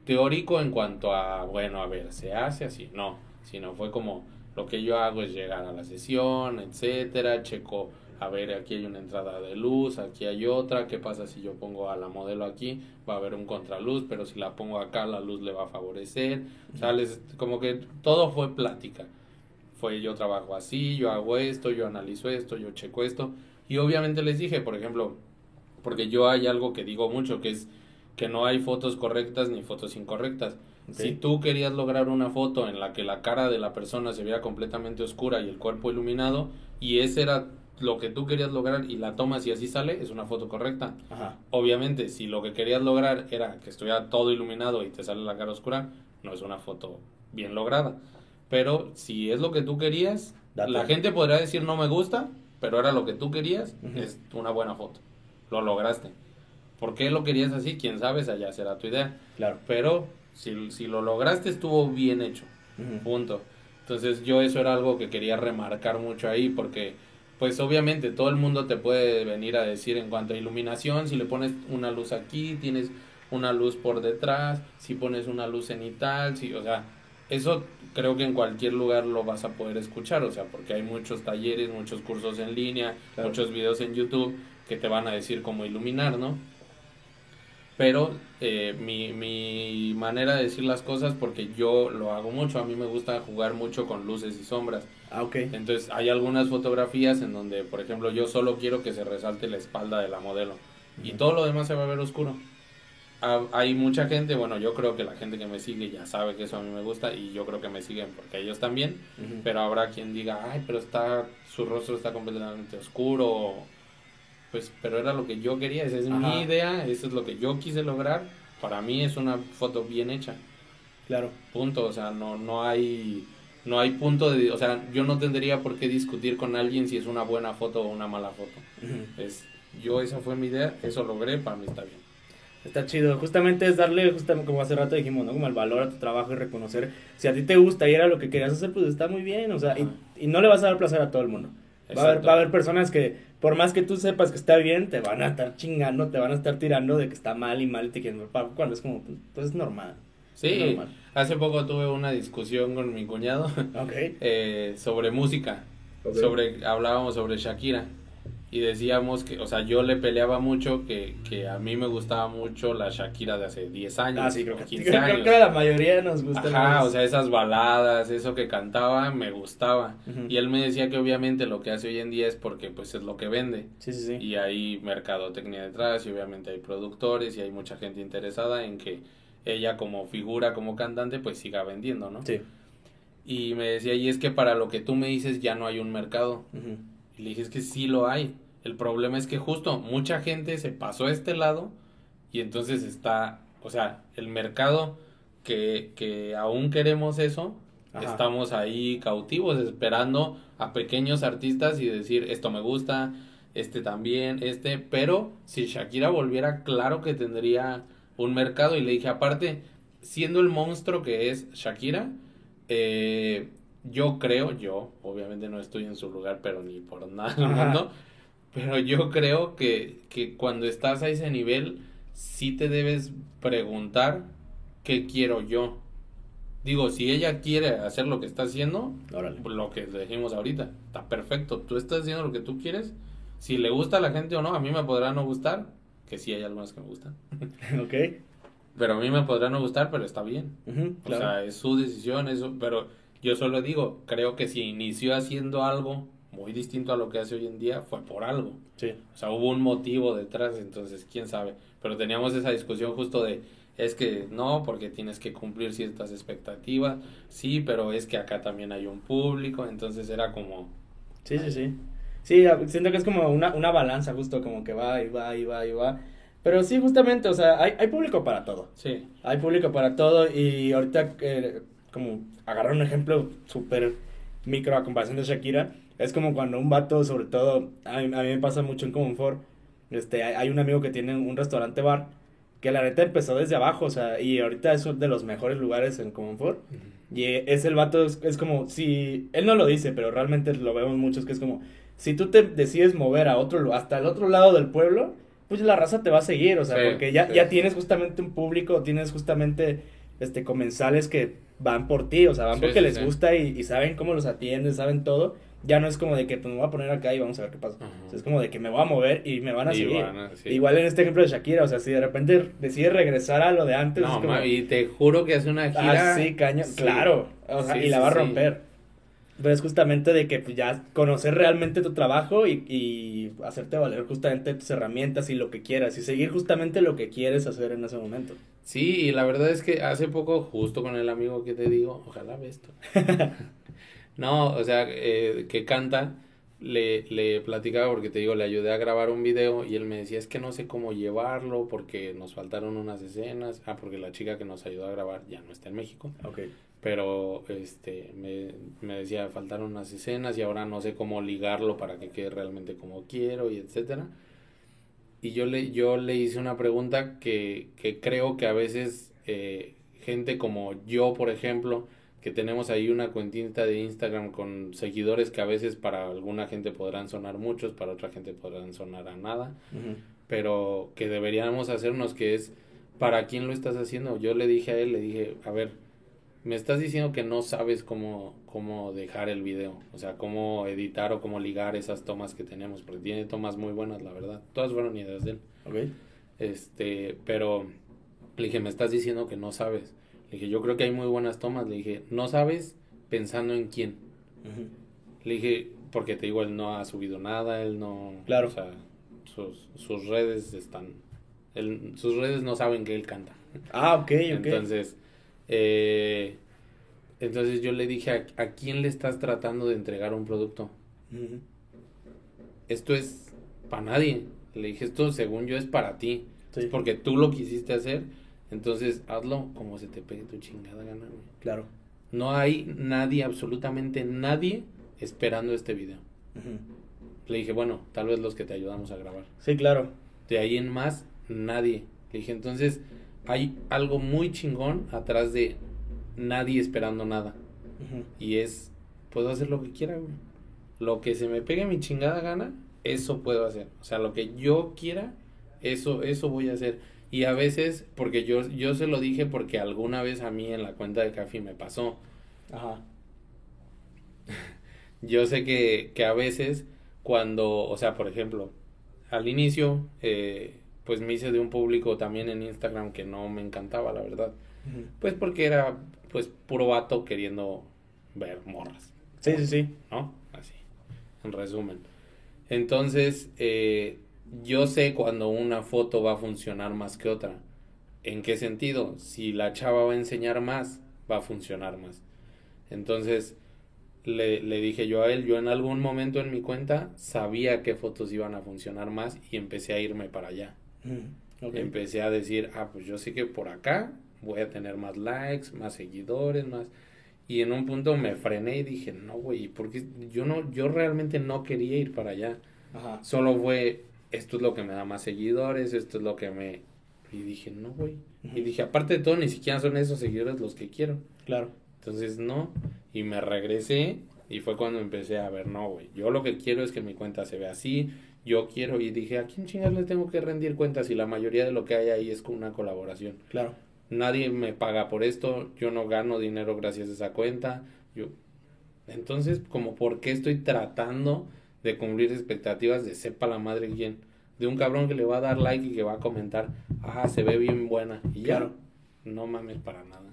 [SPEAKER 2] teórico en cuanto a, bueno, a ver, se hace así, no, sino fue como lo que yo hago es llegar a la sesión, etcétera, checo, a ver, aquí hay una entrada de luz, aquí hay otra, ¿qué pasa si yo pongo a la modelo aquí? Va a haber un contraluz, pero si la pongo acá, la luz le va a favorecer, o sea, les- como que todo fue plática. Fue yo trabajo así, yo hago esto, yo analizo esto, yo checo esto. Y obviamente les dije, por ejemplo, porque yo hay algo que digo mucho, que es que no hay fotos correctas ni fotos incorrectas. Si tú querías lograr una foto en la que la cara de la persona se viera completamente oscura y el cuerpo iluminado, y ese era lo que tú querías lograr y la tomas y así sale, es una foto correcta.
[SPEAKER 1] Ajá.
[SPEAKER 2] Obviamente, si lo que querías lograr era que estuviera todo iluminado y te sale la cara oscura, no es una foto bien lograda. Pero si es lo que tú querías,
[SPEAKER 1] Date.
[SPEAKER 2] la gente podrá decir no me gusta, pero era lo que tú querías, es una buena foto. Lo lograste. ¿Por qué lo querías así? Quién sabe, ya será tu idea.
[SPEAKER 1] Claro.
[SPEAKER 2] Pero si, si lo lograste, estuvo bien hecho. Punto. Entonces yo eso era algo que quería remarcar mucho ahí porque pues obviamente todo el mundo te puede venir a decir en cuanto a iluminación, si le pones una luz aquí, tienes una luz por detrás, si pones una luz cenital, si, o sea, eso creo que en cualquier lugar lo vas a poder escuchar, o sea, porque hay muchos talleres, muchos cursos en línea,
[SPEAKER 1] Claro.
[SPEAKER 2] muchos videos en YouTube que te van a decir cómo iluminar, ¿no? Pero eh, mi, mi manera de decir las cosas, porque yo lo hago mucho, a mí me gusta jugar mucho con luces y sombras.
[SPEAKER 1] Ah, ok.
[SPEAKER 2] Entonces hay algunas fotografías en donde, por ejemplo, yo solo quiero que se resalte la espalda de la modelo y
[SPEAKER 1] Ujú.
[SPEAKER 2] todo lo demás se va a ver oscuro. Ha- Hay mucha gente, bueno, yo creo que la gente que me sigue ya sabe que eso a mí me gusta y yo creo que me siguen porque ellos también,
[SPEAKER 1] Ujú.
[SPEAKER 2] pero habrá quien diga, ay, pero está, su rostro está completamente oscuro. Pues, pero era lo que yo quería, esa es
[SPEAKER 1] Ajá.
[SPEAKER 2] mi idea, eso es lo que yo quise lograr. Para mí es una foto bien hecha.
[SPEAKER 1] Claro.
[SPEAKER 2] Punto, o sea, no, no hay no hay punto de, o sea, yo no tendría por qué discutir con alguien si es una buena foto o una mala foto. Es yo esa fue mi idea, eso logré, para mí está bien.
[SPEAKER 1] Está chido. Justamente es darle, justamente como hace rato dijimos, ¿no? Como el valor a tu trabajo y reconocer si a ti te gusta y era lo que querías hacer, pues está muy bien. O sea, y, no le vas a dar placer a todo el mundo. Va a, haber, va a haber personas que, por más que tú sepas que está bien, te van a estar chingando, te van a estar tirando de que está mal y mal y te quieren ver cuando es como, pues es normal.
[SPEAKER 2] Sí, hace poco tuve una discusión con mi cuñado
[SPEAKER 1] okay. (laughs)
[SPEAKER 2] eh, sobre música, sobre hablábamos sobre Shakira y decíamos que, o sea, yo le peleaba mucho que, que a mí me gustaba mucho la Shakira de hace 10 años.
[SPEAKER 1] Ah, sí, creo que, 15 años. creo que la mayoría nos gusta.
[SPEAKER 2] Ajá, o sea, esas baladas, eso que cantaba, me gustaba. Y él me decía que obviamente lo que hace hoy en día es porque pues es lo que vende.
[SPEAKER 1] Sí, sí, sí.
[SPEAKER 2] Y hay mercadotecnia detrás y obviamente hay productores y hay mucha gente interesada en que ella como figura, como cantante, pues siga vendiendo, ¿no?
[SPEAKER 1] Sí.
[SPEAKER 2] Y me decía, y es que para lo que tú me dices ya no hay un mercado. Y le dije, es que sí lo hay. El problema es que justo mucha gente se pasó a este lado y entonces está, o sea, el mercado que, que aún queremos eso, estamos ahí cautivos esperando a pequeños artistas y decir, esto me gusta, este también, este, pero si Shakira volviera, claro que tendría un mercado y le dije, aparte, siendo el monstruo que es Shakira, eh, yo creo, yo, obviamente no estoy en su lugar, pero ni por nada del mundo, pero yo creo que, que cuando estás a ese nivel, sí te debes preguntar qué quiero yo. Digo, si ella quiere hacer lo que está haciendo, lo que dijimos ahorita, está perfecto. Tú estás haciendo lo que tú quieres. Si le gusta a la gente o no, a mí me podrá no gustar, que sí hay algunas que me gustan. (laughs)
[SPEAKER 1] ok.
[SPEAKER 2] Pero a mí me podrá no gustar, pero está bien. O sea, es su decisión, eso, pero yo solo digo, creo que si inició haciendo algo muy distinto a lo que hace hoy en día, fue por algo.
[SPEAKER 1] Sí.
[SPEAKER 2] O sea, hubo un motivo detrás, entonces, quién sabe. Pero teníamos esa discusión justo de, es que no, porque tienes que cumplir ciertas expectativas, sí, pero es que acá también hay un público, entonces era como...
[SPEAKER 1] Sí, sí, sí. Sí, siento que es como una, una balanza justo, como que va y va y va y va. Pero sí, justamente, o sea, hay, hay público para todo.
[SPEAKER 2] Sí.
[SPEAKER 1] Hay público para todo y ahorita, eh, como agarrar un ejemplo súper micro a comparación de Shakira, es como cuando un vato, sobre todo, a mí, a mí me pasa mucho en Comunfort, este, hay, un amigo que tiene un restaurante bar, que la neta empezó desde abajo, o sea, y ahorita es uno de los mejores lugares en Comunfort. Y es el vato, es, como, si, él no lo dice, pero realmente lo vemos muchos, que es como, si tú te decides mover a otro, hasta el otro lado del pueblo, pues la raza te va a seguir, o sea, porque ya, ya tienes justamente un público, tienes justamente este comensales que van por ti, o sea, van porque les gusta y, saben cómo los atienden, saben todo. Ya no es como de que pues, me voy a poner acá y vamos a ver qué pasa. es como de que me voy a mover y me van a seguir. Igual en este ejemplo de Shakira, o sea, si de repente decide regresar a lo de antes.
[SPEAKER 2] No, y te juro que hace una gira.
[SPEAKER 1] Ah, sí, caño, claro. O sea, y la va a romper. Pero es justamente de que pues, ya conocer realmente tu trabajo y, y, hacerte valer justamente tus herramientas y lo que quieras y seguir justamente lo que quieres hacer en ese momento.
[SPEAKER 2] Sí, y la verdad es que hace poco, justo con el amigo que te digo, ojalá ve esto. (laughs) no, o sea, eh, que canta, le, le platicaba porque te digo, le ayudé a grabar un video y él me decía, es que no sé cómo llevarlo porque nos faltaron unas escenas. Ah, porque la chica que nos ayudó a grabar ya no está en México.
[SPEAKER 1] Ok
[SPEAKER 2] pero este me, me, decía faltaron unas escenas y ahora no sé cómo ligarlo para que quede realmente como quiero y etcétera y yo le yo le hice una pregunta que, que creo que a veces eh, gente como yo por ejemplo que tenemos ahí una cuentita de Instagram con seguidores que a veces para alguna gente podrán sonar muchos para otra gente podrán sonar a nada pero que deberíamos hacernos que es para quién lo estás haciendo yo le dije a él le dije a ver me estás diciendo que no sabes cómo, cómo dejar el video, o sea, cómo editar o cómo ligar esas tomas que tenemos, porque tiene tomas muy buenas, la verdad. Todas fueron ideas de él.
[SPEAKER 1] Okay.
[SPEAKER 2] Este, pero le dije, me estás diciendo que no sabes. Le dije, yo creo que hay muy buenas tomas. Le dije, no sabes pensando en quién. Le dije, porque te digo, él no ha subido nada, él no...
[SPEAKER 1] Claro.
[SPEAKER 2] O sea, sus, sus redes están... Él, sus redes no saben que él canta.
[SPEAKER 1] Ah, ok,
[SPEAKER 2] ok. Entonces eh, entonces yo le dije, ¿a, quién le estás tratando de entregar un producto? Esto es para nadie. Le dije, esto según yo es para ti. Es porque tú lo quisiste hacer. Entonces hazlo como se te pegue tu chingada gana.
[SPEAKER 1] Claro.
[SPEAKER 2] No hay nadie, absolutamente nadie, esperando este video. Le dije, bueno, tal vez los que te ayudamos a grabar.
[SPEAKER 1] Sí, claro.
[SPEAKER 2] De ahí en más, nadie. Le dije, entonces, hay algo muy chingón atrás de nadie esperando nada. Y es, puedo hacer lo que quiera, güey. lo que se me pegue mi chingada gana, eso puedo hacer. O sea, lo que yo quiera, eso, eso voy a hacer. Y a veces, porque yo, yo se lo dije porque alguna vez a mí en la cuenta de Café me pasó.
[SPEAKER 1] Ajá. (laughs)
[SPEAKER 2] yo sé que, que a veces cuando, o sea, por ejemplo, al inicio, eh, pues me hice de un público también en Instagram que no me encantaba, la verdad. Pues porque era, pues, puro vato queriendo ver morras.
[SPEAKER 1] Sí, sí, sí.
[SPEAKER 2] ¿No? Así, en resumen. Entonces, eh, yo sé cuando una foto va a funcionar más que otra. ¿En qué sentido? Si la chava va a enseñar más, va a funcionar más. Entonces, le, le, dije yo a él, yo en algún momento en mi cuenta sabía qué fotos iban a funcionar más y empecé a irme para allá. Mm, empecé a decir, ah, pues yo sé que por acá voy a tener más likes, más seguidores, más... Y en un punto me frené y dije, no, güey, porque yo no, yo realmente no quería ir para allá. Ajá. Solo fue, esto es lo que me da más seguidores, esto es lo que me... Y dije, no, güey. Y dije, aparte de todo, ni siquiera son esos seguidores los que quiero.
[SPEAKER 1] Claro.
[SPEAKER 2] Entonces, no. Y me regresé y fue cuando empecé a ver, no, güey. Yo lo que quiero es que mi cuenta se vea así. Yo quiero, y dije, ¿a quién chingas le tengo que rendir cuentas si la mayoría de lo que hay ahí es con una colaboración?
[SPEAKER 1] Claro.
[SPEAKER 2] Nadie me paga por esto, yo no gano dinero gracias a esa cuenta. Yo. Entonces, como, ¿por qué estoy tratando de cumplir expectativas de sepa la madre quién? De un cabrón que le va a dar like y que va a comentar, ah, se ve bien buena. Y ya, no mames para nada.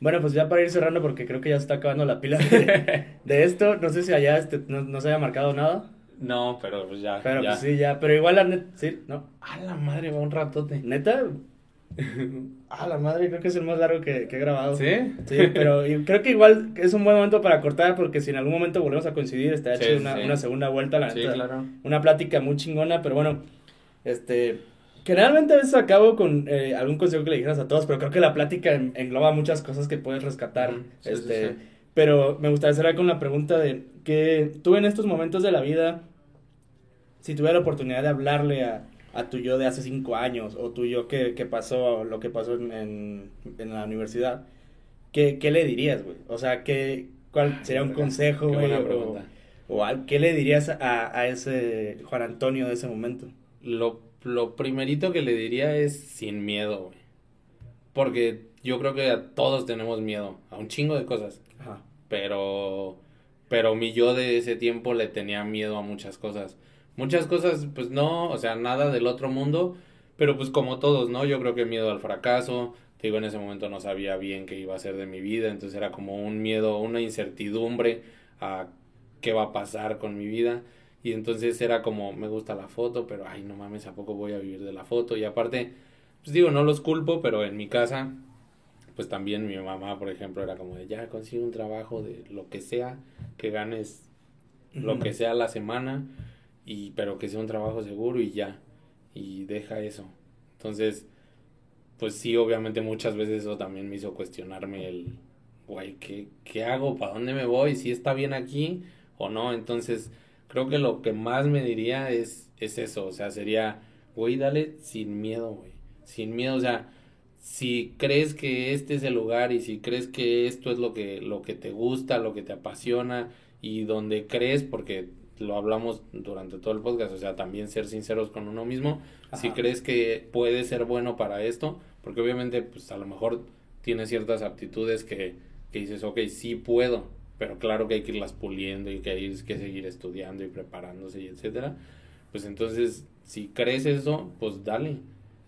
[SPEAKER 1] Bueno, pues ya para ir cerrando, porque creo que ya se está acabando la pila de, (laughs) esto. No sé si allá este, no, se haya marcado nada.
[SPEAKER 2] No, pero pues ya.
[SPEAKER 1] Pero pues sí, ya. Pero igual la neta, sí, ¿no?
[SPEAKER 2] A la madre, va un ratote.
[SPEAKER 1] ¿Neta? A (laughs) la madre, creo que es el más largo que, he grabado.
[SPEAKER 2] ¿Sí?
[SPEAKER 1] Sí, pero creo que igual es un buen momento para cortar, porque si en algún momento volvemos a coincidir, está hecho una, una, segunda vuelta, la
[SPEAKER 2] sí, claro.
[SPEAKER 1] Una plática muy chingona, pero bueno, este Generalmente a veces acabo con eh, algún consejo que le dijeras a todos, pero creo que la plática engloba muchas cosas que puedes rescatar. este, Pero me gustaría cerrar con la pregunta de que tú en estos momentos de la vida, si tuviera la oportunidad de hablarle a, a tu yo de hace cinco años o tu yo que, que pasó, lo que pasó en, en, la universidad, ¿qué, ¿qué, le dirías, güey? O sea, ¿qué, ¿cuál sería un consejo, güey? O, o, ¿qué le dirías a, a ese Juan Antonio de ese momento?
[SPEAKER 2] Lo lo primerito que le diría es sin miedo, güey. Porque yo creo que a todos tenemos miedo, a un chingo de cosas. Ajá. Pero, pero mi yo de ese tiempo le tenía miedo a muchas cosas. Muchas cosas, pues no, o sea, nada del otro mundo, pero pues como todos, ¿no? Yo creo que miedo al fracaso, te digo, en ese momento no sabía bien qué iba a ser de mi vida, entonces era como un miedo, una incertidumbre a qué va a pasar con mi vida. Y entonces era como, me gusta la foto, pero ay, no mames, ¿a poco voy a vivir de la foto? Y aparte, pues digo, no los culpo, pero en mi casa, pues también mi mamá, por ejemplo, era como de, ya consigue un trabajo de lo que sea, que ganes lo que sea la semana, y pero que sea un trabajo seguro y ya, y deja eso. Entonces, pues sí, obviamente muchas veces eso también me hizo cuestionarme el, güey, ¿qué, ¿qué hago? ¿Para dónde me voy? ¿Si está bien aquí o no? Entonces, creo que lo que más me diría es, es eso, o sea, sería, güey, dale sin miedo, güey, sin miedo, o sea, si crees que este es el lugar y si crees que esto es lo que, lo que te gusta, lo que te apasiona y donde crees, porque lo hablamos durante todo el podcast, o sea, también ser sinceros con uno mismo, si crees que puede ser bueno para esto, porque obviamente, pues a lo mejor tienes ciertas aptitudes que, que dices, ok, sí puedo, pero claro que hay que irlas puliendo y que hay que seguir estudiando y preparándose y etcétera. Pues entonces, si crees eso, pues dale.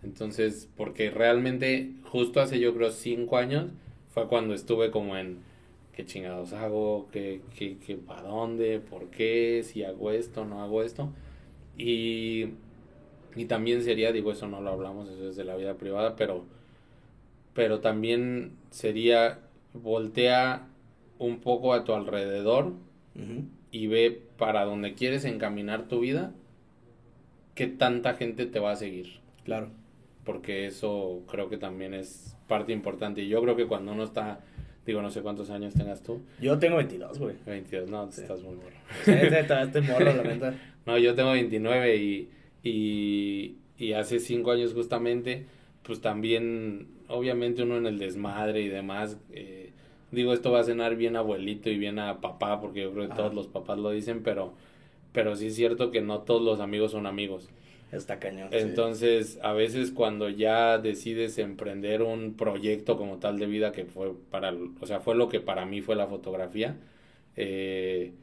[SPEAKER 2] Entonces, porque realmente justo hace yo creo cinco años fue cuando estuve como en qué chingados hago, qué, qué, qué para dónde, por qué, si hago esto, no hago esto. Y, y también sería, digo, eso no lo hablamos, eso es de la vida privada, pero, pero también sería voltea un poco a tu alrededor y ve para donde quieres encaminar tu vida, qué tanta gente te va a seguir.
[SPEAKER 1] Claro.
[SPEAKER 2] Porque eso creo que también es parte importante. Y yo creo que cuando uno está, digo, no sé cuántos años tengas tú.
[SPEAKER 1] Yo tengo 22, güey.
[SPEAKER 2] 22, no, estás muy morro.
[SPEAKER 1] Sí, estoy morro, la (laughs)
[SPEAKER 2] No, yo tengo 29 y, y, y hace 5 años justamente, pues también, obviamente uno en el desmadre y demás, eh, digo, esto va a cenar bien abuelito y bien a papá, porque yo creo que todos los papás lo dicen, pero, pero sí es cierto que no todos los amigos son amigos.
[SPEAKER 1] Está cañón.
[SPEAKER 2] Entonces, a veces cuando ya decides emprender un proyecto como tal de vida que fue para, o sea, fue lo que para mí fue la fotografía, eh,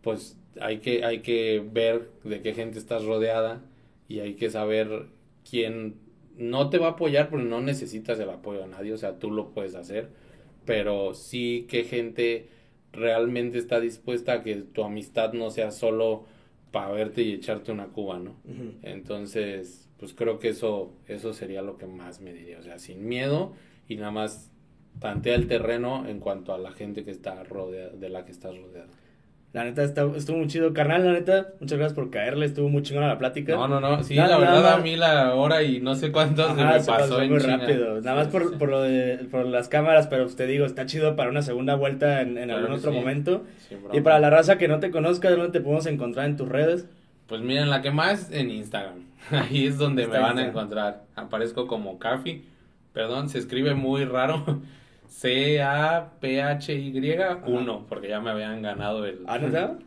[SPEAKER 2] pues hay que, hay que ver de qué gente estás rodeada y hay que saber quién no te va a apoyar porque no necesitas el apoyo de nadie, o sea, tú lo puedes hacer, pero sí qué gente realmente está dispuesta a que tu amistad no sea solo para verte y echarte una cuba, ¿no? Entonces, pues creo que eso, eso sería lo que más me diría, o sea, sin miedo y nada más tantea el terreno en cuanto a la gente que está rodeada, de la que estás rodeado.
[SPEAKER 1] La neta estuvo muy chido. Carnal, la neta, muchas gracias por caerle. Estuvo muy chingona la plática.
[SPEAKER 2] No, no, no. Sí, la verdad, a mí la hora y no sé cuánto se me pasó,
[SPEAKER 1] muy rápido. Nada más por, por, lo de, por las cámaras, pero te digo, está chido para una segunda vuelta en, en algún otro momento. y para la raza que no te conozca, ¿dónde te podemos encontrar en tus redes?
[SPEAKER 2] Pues miren, la que más en Instagram. (laughs) Ahí es donde me van a encontrar. Aparezco como Cafi. Perdón, se escribe muy raro. (laughs) C-A-P-H-Y-1, porque ya me habían ganado el...
[SPEAKER 1] ¿Ah, no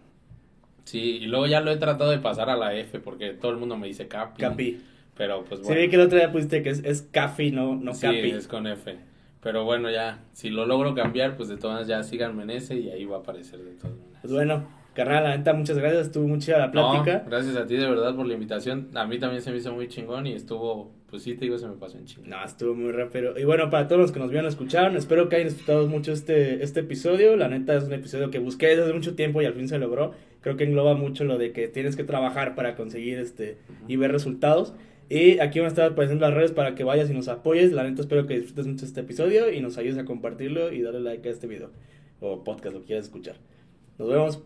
[SPEAKER 2] Sí, y luego ya lo he tratado de pasar a la F, porque todo el mundo me dice Capi.
[SPEAKER 1] Capi.
[SPEAKER 2] Pero pues bueno.
[SPEAKER 1] Sí, vi que el otro día pusiste que es, es Cafi, no, no
[SPEAKER 2] sí, es con F. Pero bueno, ya, si lo logro cambiar, pues de todas ya síganme en ese y ahí va a aparecer de todas maneras.
[SPEAKER 1] Pues bueno, Carnal, la neta, muchas gracias, estuvo muy chida la plática.
[SPEAKER 2] gracias a ti de verdad por la invitación. A mí también se me hizo muy chingón y estuvo, pues sí te digo, se me pasó en chingón.
[SPEAKER 1] No, estuvo muy rápido. Y bueno, para todos los que nos vieron, escucharon, espero que hayan disfrutado mucho este, este episodio. La neta es un episodio que busqué desde hace mucho tiempo y al fin se logró. Creo que engloba mucho lo de que tienes que trabajar para conseguir este y ver resultados. Y aquí van a estar apareciendo las redes para que vayas y nos apoyes. La neta espero que disfrutes mucho este episodio y nos ayudes a compartirlo y darle like a este video o podcast, lo que quieras escuchar. Nos vemos.